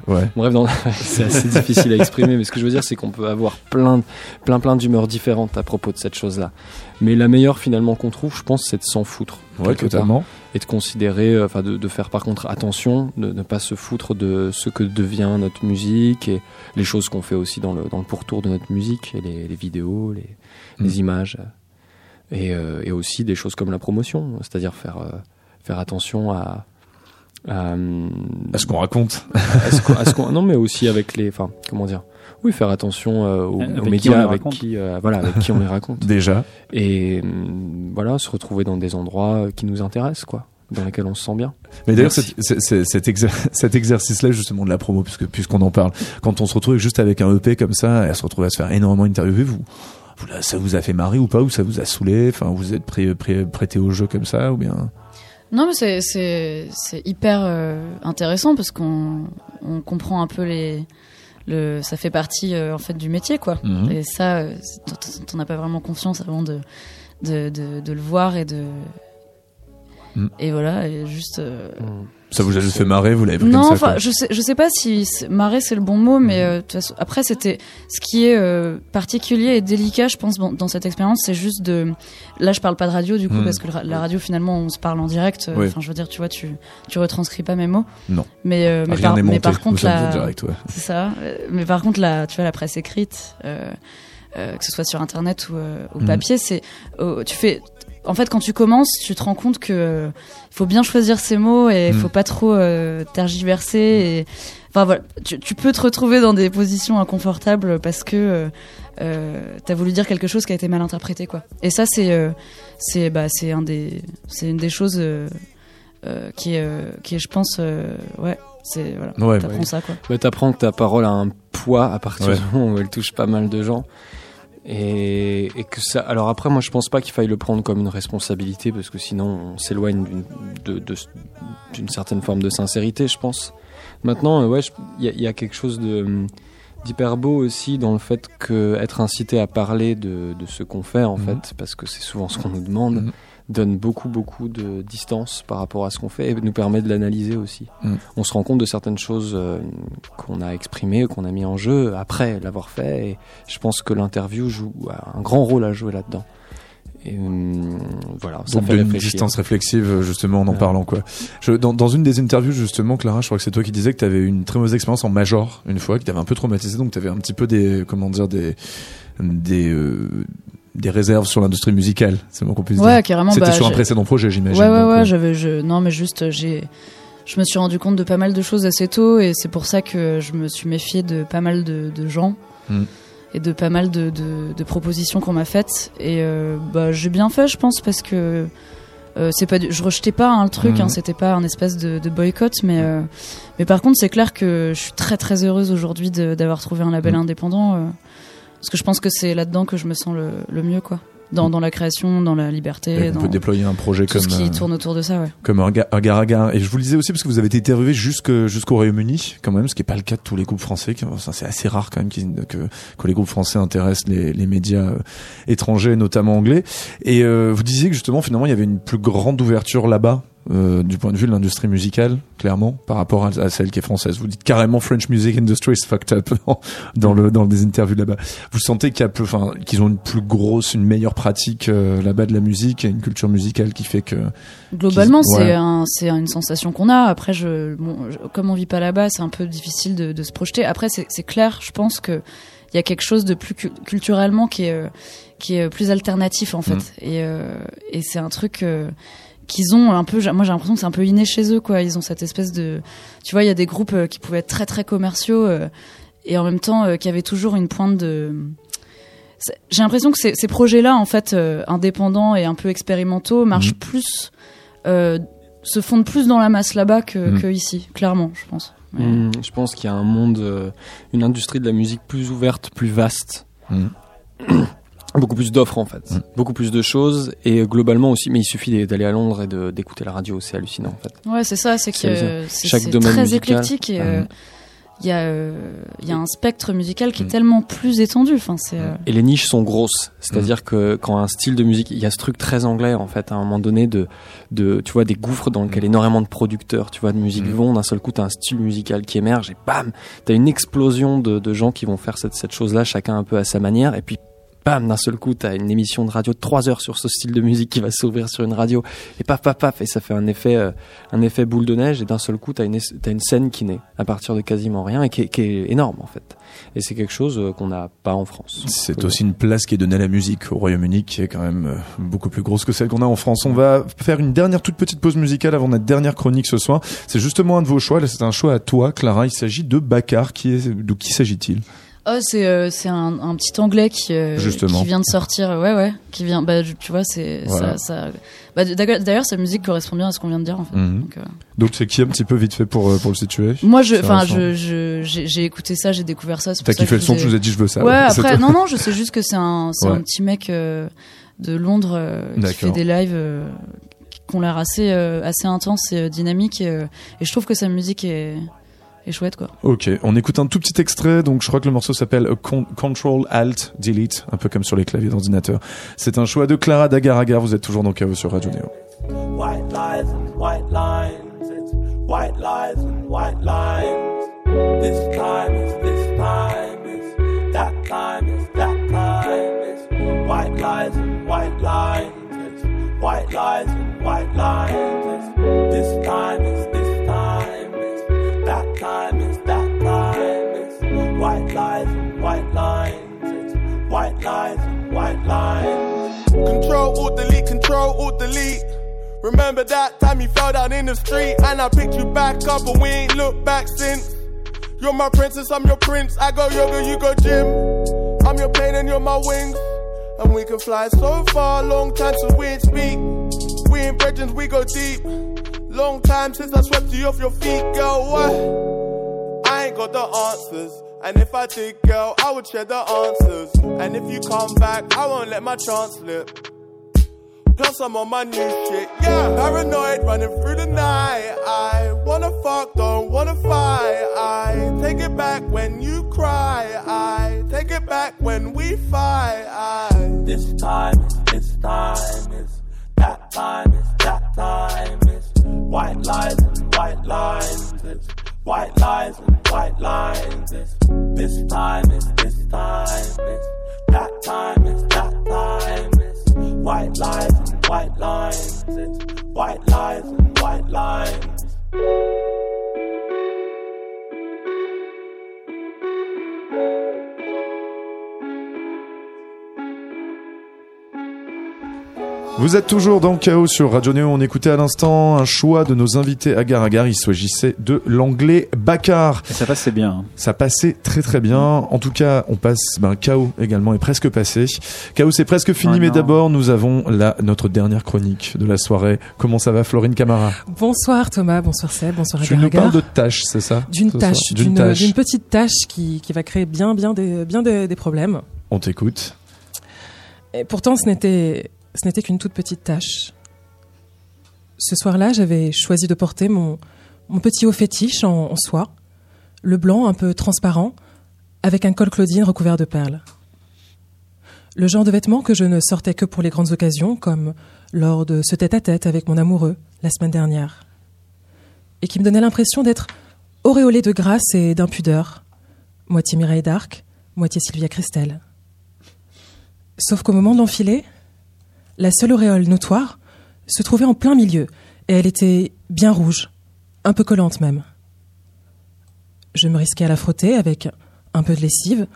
Ouais. Bref, c'est assez difficile à exprimer, mais ce que je veux dire, c'est qu'on peut avoir plein, plein, plein d'humeurs différentes à propos de cette chose-là. Mais la meilleure finalement qu'on trouve, je pense, c'est de s'en foutre. Ouais, part. totalement. Et de considérer, euh, enfin, de, de faire par contre attention, de ne pas se foutre de ce que devient notre musique et les choses qu'on fait aussi dans le, dans le pourtour de notre musique, et les, les vidéos, les, Mm. les images, euh, et, euh, et aussi des choses comme la promotion, c'est-à-dire faire, euh, faire attention à. à, euh, À ce qu'on raconte. à ce qu'on- à ce qu'on- non mais aussi avec les enfin comment dire oui faire attention euh, aux, médias avec qui euh, voilà avec qui on les raconte Déjà. et hum, voilà se retrouver dans des endroits qui nous intéressent quoi dans lesquels on se sent bien Mais d'ailleurs, cet, c'est- c'est- cet, exer- cet exercice-là, justement, de la promo, puisque, puisqu'on en parle, quand on se retrouve juste avec un EP comme ça, et à se retrouver à se faire énormément interviewer, vous là, ça vous a fait marrer ou pas, ou ça vous a saoulé, enfin, vous êtes prêt, prêt, prêté au jeu comme ça, ou bien? Non, mais c'est- c'est c'est hyper euh, intéressant parce qu'on on comprend un peu les. Le, ça fait partie euh, en fait du métier quoi. Mhm. Et ça, euh, on n'a pas vraiment confiance avant de, de, de, de le voir et de. Mm. Et voilà, et juste. euh, Ça vous a juste fait marrer, vous l'avez pris non, comme ça, je sais, je sais pas si marrer c'est le bon mot, mais euh, de toute façon, après c'était ce qui est euh, particulier et délicat, je pense, dans, dans cette expérience, c'est juste de. Là, je parle pas de radio du coup Mm. parce que la radio finalement on se parle en direct. euh, Oui. Enfin, je veux dire, tu vois, tu tu retranscris pas mes mots. Non. Mais euh, mais Rien par, n'est mais monté, par contre la. direct, ouais. C'est ça. Euh, Mais par contre, la, tu vois, la presse écrite, euh, euh, que ce soit sur internet ou, euh, ou Mhm. papier, c'est, euh, tu fais, en fait, quand tu commences, tu te rends compte que euh, il faut bien choisir ses mots et il Mhm. faut pas trop euh, tergiverser. Et, enfin voilà, tu, tu peux te retrouver dans des positions inconfortables parce que euh, euh, t'as voulu dire quelque chose qui a été mal interprété, quoi. Et ça, c'est, euh, c'est, bah, c'est un des, c'est une des choses euh, euh, qui est, euh, qui est, je pense, euh, ouais, c'est voilà, Ouais, t'apprends ouais. ça, quoi. bah, t'apprends que ta parole a un poids à partir Ouais. du moment où elle touche pas mal de gens et, et que ça alors après moi je pense pas qu'il faille le prendre comme une responsabilité parce que sinon on s'éloigne d'une de- de- d'une certaine forme de sincérité je pense maintenant euh, ouais il y, a- il y a quelque chose de d'hyper beau aussi dans le fait que être incité à parler de, de ce qu'on fait en Mhm. fait parce que c'est souvent ce qu'on nous demande Mhm. Donne beaucoup beaucoup de distance par rapport à ce qu'on fait et nous permet de l'analyser aussi Mhm. on se rend compte de certaines choses euh, qu'on a exprimées qu'on a mis en jeu après l'avoir fait et je pense que l'interview joue a un grand rôle à jouer là-dedans et hum, voilà ça Donc fait d'une réfléchir distance réflexive justement en en Ouais. parlant quoi. Je, dans, dans une des interviews justement Clara, je crois que c'est toi qui disais que tu avais une très mauvaise expérience en major une fois, qui t'avait un peu traumatisé, donc tu avais un petit peu des comment dire des des euh, des réserves sur l'industrie musicale, c'est bon qu'on puisse Ouais, dire. carrément. C'était bah, sur un précédent projet, j'imagine. Ouais, ouais, donc, ouais, euh, j'avais, je, non, mais juste, j'ai, je me suis rendu compte de pas mal de choses assez tôt et c'est pour ça que je me suis méfié de pas mal de, de gens Mm. et de pas mal de, de, de propositions qu'on m'a faites et euh, bah, j'ai bien fait, je pense, parce que euh, c'est pas, du- je rejetais pas hein, le truc, hein, c'était pas un espèce de, boycott, mais euh, mais par contre, c'est clair que je suis très très heureuse aujourd'hui d'avoir trouvé un label Mm. indépendant parce que je pense que c'est là-dedans que je me sens le, le mieux, quoi. Dans, dans la création, dans la liberté, et on dans peut déployer un projet tout comme ce qui euh, tourne autour de ça, ouais. comme un, un. Et je vous le disais aussi parce que vous avez été interviewé jusque- jusqu'au Royaume-Uni, quand même, ce qui n'est pas le cas de tous les groupes français. c'est assez rare quand même que, que les groupes français intéressent les, les médias euh, étrangers, notamment anglais. Et euh, vous disiez que justement, finalement, il y avait une plus grande ouverture là-bas. Euh, du point de vue de l'industrie musicale, clairement, par rapport à, à celle qui est française. Vous dites carrément French music industry is fucked up dans le dans des interviews là-bas. Vous sentez qu'il y a plus, enfin, qu'ils ont une plus grosse, une meilleure pratique euh, là-bas de la musique et une culture musicale qui fait que Globalement, c'est ouais. un, c'est une sensation qu'on a. Après, je, bon, je- comme on vit pas là-bas, c'est un peu difficile de, de se projeter. Après, c'est c'est clair, je pense que il y a quelque chose de plus cu- culturellement qui est, euh, qui est plus alternatif en fait. Mm. Et, euh, et c'est un truc qu'ils ont un peu. Moi, j'ai l'impression que c'est un peu inné chez eux, quoi. Ils ont cette espèce de, tu vois, il y a des groupes euh, qui pouvaient être très très commerciaux euh, et en même temps euh, qui avaient toujours une pointe de j'ai l'impression que ces, ces projets-là, en fait, indépendants et un peu expérimentaux, marchent Mhm. plus, euh, se fondent plus dans la masse là-bas que, Mhm. que ici, clairement, je pense. Hum, je pense qu'il y a un monde, euh, une industrie de la musique plus ouverte, plus vaste, Mhm. beaucoup plus d'offres en fait, Mm. beaucoup plus de choses et euh, globalement aussi. Mais il suffit d'aller à Londres et d'écouter la radio, c'est hallucinant en fait. Ouais, c'est ça, c'est que euh, c'est Chaque c'est domaine très musical. éclectique et euh, il y a euh, il y a un spectre musical qui est Mhm. tellement plus étendu. Enfin, c'est euh, Et les niches sont grosses, c'est-à-dire que quand un style de musique, il y a ce truc très anglais en fait, à un moment donné de, de tu vois, des gouffres dans lesquels énormément de producteurs, tu vois, de musique vont, d'un seul coup, t'as un style musical qui émerge et bam, t'as une explosion de, de gens qui vont faire cette, cette chose-là, chacun un peu à sa manière, et puis bam, d'un seul coup, t'as une émission de radio de 3 heures sur ce style de musique qui va s'ouvrir sur une radio, et paf, paf, paf, et ça fait un effet, euh, un effet boule de neige, et d'un seul coup, t'as une, scène qui naît à partir de quasiment rien et qui est, qui est énorme en fait. Et c'est quelque chose euh, qu'on n'a pas en France. C'est aussi une place qui est donnée à la musique au Royaume-Uni qui est quand même euh, beaucoup plus grosse que celle qu'on a en France. On va faire une dernière toute petite pause musicale avant notre dernière chronique ce soir. C'est justement un de vos choix. Là, c'est un choix à toi, Clara. Il s'agit de Bakar. Qui est, de qui s'agit-il? Oh, c'est euh, c'est un, un petit anglais qui euh, qui vient de sortir. Ouais, ouais, qui vient. Bah, tu vois, c'est Voilà. ça. ça bah, d'ailleurs, sa musique correspond bien à ce qu'on vient de dire. En fait. Mhm. Donc, euh, c'est qui un petit peu vite fait pour, euh, pour le situer? Moi, je, C'est enfin, récent. je, je, j'ai écouté ça, j'ai découvert ça. T'as kiffé le son, je tu vous nous ai- as dit je veux ça. Ouais, après, non, non, je sais juste que c'est un, c'est Ouais. un petit mec euh, de Londres euh, qui fait des lives euh, qui ont l'air assez, euh, assez intenses et euh, dynamiques. Et, euh, et je trouve que sa musique est, est chouette, quoi. Ok, on écoute un tout petit extrait. Donc je crois que le morceau s'appelle euh, Con- Control Alt Delete, un peu comme sur les claviers d'ordinateur. C'est un choix de Clara Dagaragar. Vous êtes toujours dans Chaos sur Radio Néo. White lies and white lines. It's white lies and white lines. This time is this time is that time is that time is white lies and white lines. It's white lies and white lines. It's this time is lies white lines. It's white lies white lines. Control, alt, delete, control, alt, delete. Remember that time you fell down in the street and I picked you back up and we ain't looked back since. You're my princess, I'm your prince. I go yoga, you go gym. I'm your plane and you're my wings. And we can fly so far, long time since we ain't speak. We ain't brethren, we go deep. Long time since I swept you off your feet, girl. What? I ain't got the answers. And if I did, girl, I would share the answers. And if you come back, I won't let my chance slip. Plus I'm on my new shit, yeah. Paranoid, running through the night. I wanna fuck, don't wanna fight. I take it back when you cry. I take it back when we fight. I this time is this time is that time is that time is white lies and white lines. It's white lies and white lines. It's this time is this time is that time is that time It's white lies and white lines. It's white lies and white lines. Vous êtes toujours dans Chaos sur Radio Néo. On écoutait à l'instant un choix de nos invités agar agar. Il s'agissait de l'anglais Bakar. Et ça passe, c'est bien. hein. Ça passait très très bien. En tout cas, on passe. Ben, Chaos également est presque passé. Chaos c'est presque fini, Oh mais d'abord nous avons là notre dernière chronique de la soirée. Comment ça va, Florine Camara? Bonsoir Thomas, bonsoir Seb, bonsoir Tu Agar nous Agar. parles de tâches, c'est ça? Tâche, d'une tâche. d'une petite tâche qui, qui va créer bien, bien, des, bien des, des problèmes. On t'écoute. Et pourtant, ce n'était, ce n'était qu'une toute petite tâche. Ce soir-là, j'avais choisi de porter mon, petit haut fétiche en, soie, le blanc un peu transparent, avec un col Claudine recouvert de perles. Le genre de vêtement que je ne sortais que pour les grandes occasions, comme lors de ce tête-à-tête avec mon amoureux la semaine dernière. Et qui me donnait l'impression d'être auréolé de grâce et d'impudeur, moitié Mireille d'Arc, moitié Sylvia Christel. Sauf qu'au moment de l'enfiler, la seule auréole notoire se trouvait en plein milieu, et elle était bien rouge, un peu collante même. Je me risquais à la frotter avec un peu de lessive.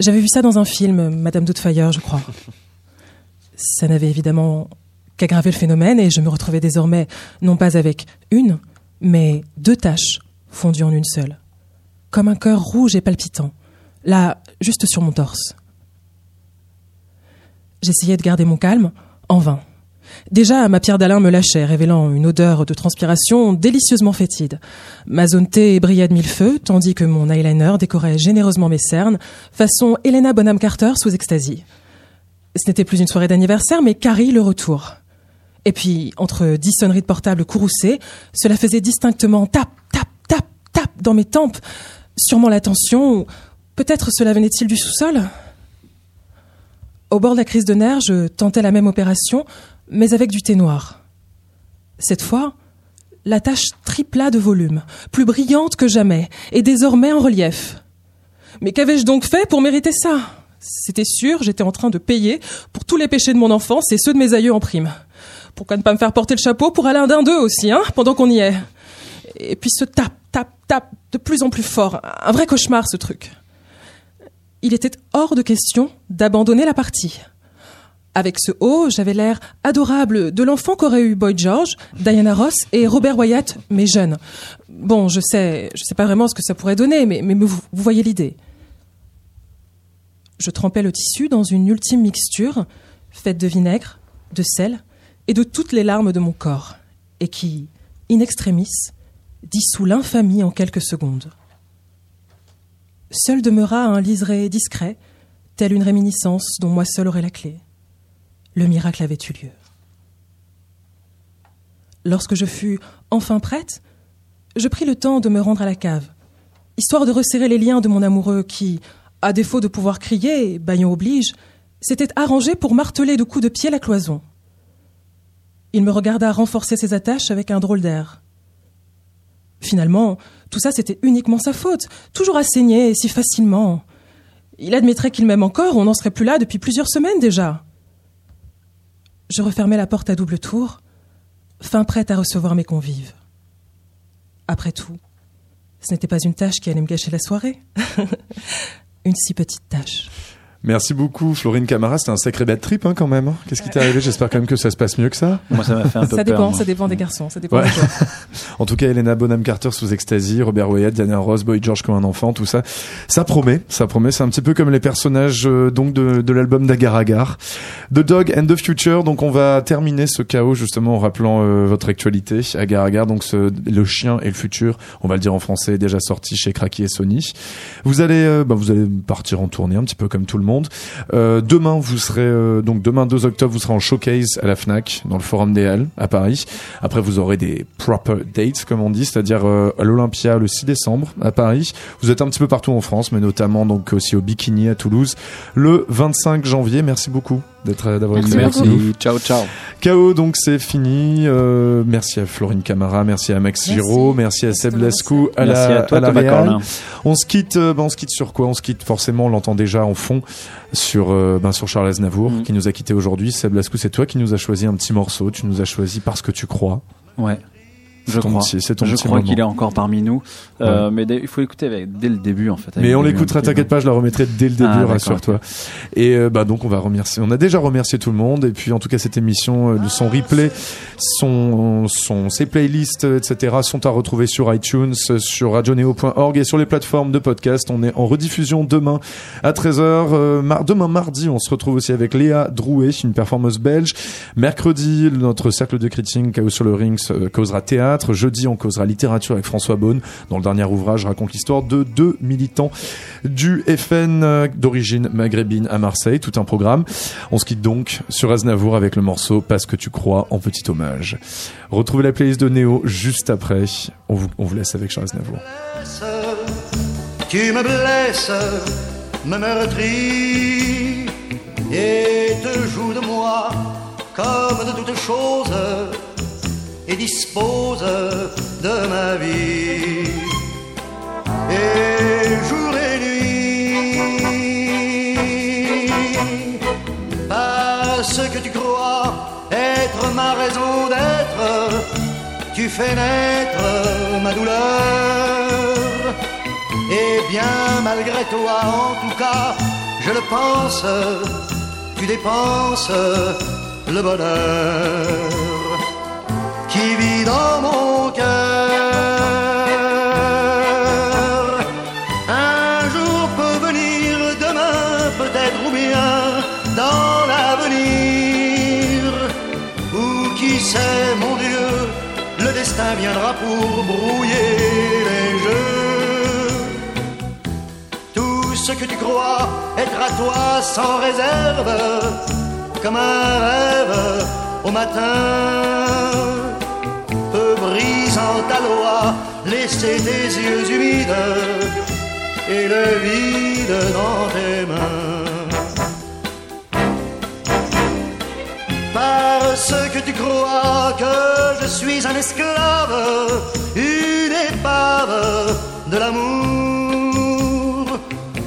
J'avais vu ça dans un film, Madame Doubtfire, je crois. Ça n'avait évidemment qu'aggravé le phénomène, et je me retrouvais désormais non pas avec une, mais deux taches fondues en une seule, comme un cœur rouge et palpitant, là, juste sur mon torse. J'essayais de garder mon calme, en vain. Déjà, ma pierre d'Alain me lâchait, révélant une odeur de transpiration délicieusement fétide. Ma zone T brillait de mille feux, tandis que mon eyeliner décorait généreusement mes cernes, façon Helena Bonham Carter sous extasie. Ce n'était plus une soirée d'anniversaire, mais Carrie le retour. Et puis, entre dix sonneries de portable courroucées, cela faisait distinctement tap, tap, tap, tap dans mes tempes. Sûrement la tension, ou peut-être cela venait-il du sous-sol? Au bord de la crise de nerfs, je tentais la même opération, mais avec du thé noir. Cette fois, la tache tripla de volume, plus brillante que jamais, et désormais en relief. Mais qu'avais-je donc fait pour mériter ça? C'était sûr, j'étais en train de payer pour tous les péchés de mon enfance et ceux de mes aïeux en prime. Pourquoi ne pas me faire porter le chapeau pour Alain d'un d'eux aussi, hein, pendant qu'on y est? Et puis ce tap, tap, tap, de plus en plus fort. Un vrai cauchemar, ce truc. Il était hors de question d'abandonner la partie. Avec ce haut, j'avais l'air adorable de l'enfant qu'aurait eu Boy George, Diana Ross et Robert Wyatt, mais jeunes. Bon, je sais, je sais pas vraiment ce que ça pourrait donner, mais, mais vous, vous voyez l'idée. Je trempais le tissu dans une ultime mixture, faite de vinaigre, de sel et de toutes les larmes de mon corps, et qui, in extremis, dissout l'infamie en quelques secondes. Seul demeura un liseré discret, tel une réminiscence dont moi seul aurais la clé. Le miracle avait eu lieu. Lorsque je fus enfin prête, je pris le temps de me rendre à la cave, histoire de resserrer les liens de mon amoureux qui, à défaut de pouvoir crier, baillon oblige, s'était arrangé pour marteler de coups de pied la cloison. Il me regarda renforcer ses attaches avec un drôle d'air. Finalement, tout ça c'était uniquement sa faute, toujours à saigner si facilement. Il admettrait qu'il m'aime encore, on n'en serait plus là depuis plusieurs semaines déjà. Je refermai la porte à double tour, fin prête à recevoir mes convives. Après tout, ce n'était pas une tâche qui allait me gâcher la soirée. une si petite tâche. Merci beaucoup, Florine Camara. C'était un sacré bad trip hein, quand même. hein. Qu'est-ce qui t'est arrivé? J'espère quand même que ça se passe mieux que ça. Moi, ça m'a fait un peu Ça peur. dépend, moi. ça dépend des garçons, ça dépend Ouais. En tout cas, Elena Bonham Carter sous ecstasy, Robert Wyatt, Diana Ross, Boy George comme un enfant, tout ça, ça promet, ça promet. C'est un petit peu comme les personnages euh, donc de, de l'album d'Agar Agar, The Dog and the Future. Donc on va terminer ce chaos justement en rappelant euh, votre actualité. Agar Agar, donc ce, le chien et le futur, on va le dire en français, déjà sorti chez Cracky et Sony. Vous allez, euh, bah, vous allez partir en tournée un petit peu comme tout le monde. Euh, demain, vous serez euh, donc demain 2 octobre, vous serez en showcase à la Fnac dans le Forum des Halles à Paris. Après, vous aurez des proper dates, comme on dit, c'est-à-dire euh, à l'Olympia le 6 décembre à Paris. Vous êtes un petit peu partout en France, mais notamment donc aussi au Bikini à Toulouse le 25 janvier. Merci beaucoup d'être euh, d'avoir été Merci avec nous. Merci, ciao, ciao. KO, donc c'est fini. Euh, merci à Florine Camara, merci à Max Merci. Giraud, merci à Seb. Lascou, à Merci la, à toi, à la Thomas réal. Corlin. On se quitte, euh, ben, on se quitte sur quoi? On se quitte forcément, on l'entend déjà en fond sur euh, ben, sur Charles Aznavour Mm. qui nous a quitté aujourd'hui. Seb Lascou, c'est toi qui nous as choisi un petit morceau. Tu nous as choisi parce que tu crois. Ouais. Je crois. je crois qu'il est encore parmi nous. Euh, mais il faut l'écouter avec- dès le début en fait. Mais on l'écoutera, début, t'inquiète pas, je la remettrai dès le début, Ah, d'accord, rassure-toi. Et euh, bah donc on va remercier. On a déjà remercié tout le monde et puis en tout cas cette émission, euh, son replay, son, son ses playlists, etc. sont à retrouver sur iTunes, sur radioneo.org et sur les plateformes de podcast. On est en rediffusion demain à 13h. Euh, mar- demain mardi, on se retrouve aussi avec Léa Drouet, une performeuse belge. Mercredi, notre cercle de critique Chaos sur le Rings causera théâtre. Jeudi, on causera littérature avec François Beaune. Dans le dernier ouvrage, raconte l'histoire de deux militants du FN euh, d'origine maghrébine à Marseille. Tout un programme. On se quitte donc sur Aznavour avec le morceau Parce que tu crois en petit hommage. Retrouvez la playlist de Néo juste après. On vous, laisse avec Charles Aznavour. tu me blesses, me et te joues de moi comme de toutes choses et dispose de ma vie. Et jour et nuit, parce que tu crois être ma raison d'être, tu fais naître ma douleur. Et bien malgré toi, en tout cas, je le pense, tu dépenses le bonheur qui vit dans mon cœur. Un jour peut venir, demain peut-être ou bien dans l'avenir. Ou qui sait, mon Dieu, le destin viendra pour brouiller les jeux. Tout ce que tu crois être à toi sans réserve comme un rêve au matin. Brisant ta loi, laisser tes yeux humides et le vide dans tes mains. Parce que tu crois que je suis un esclave, une épave de l'amour.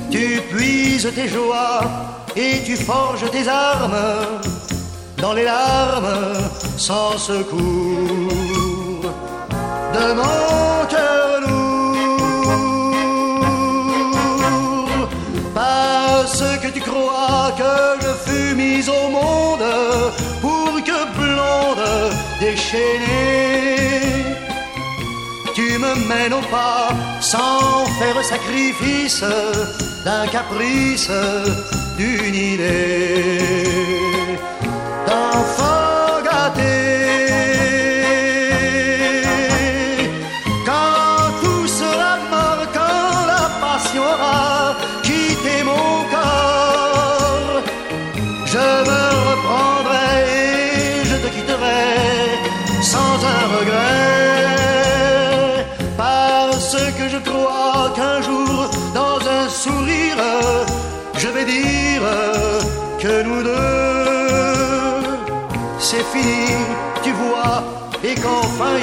Tu puises tes joies et tu forges tes armes dans les larmes sans secours mon cœur lourd. Parce que tu crois que je fus mise au monde pour que blonde déchaînée. Tu me mènes au pas sans faire sacrifice d'un caprice, d'une idée d'enfant gâté.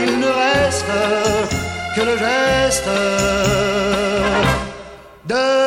Il ne reste que le geste de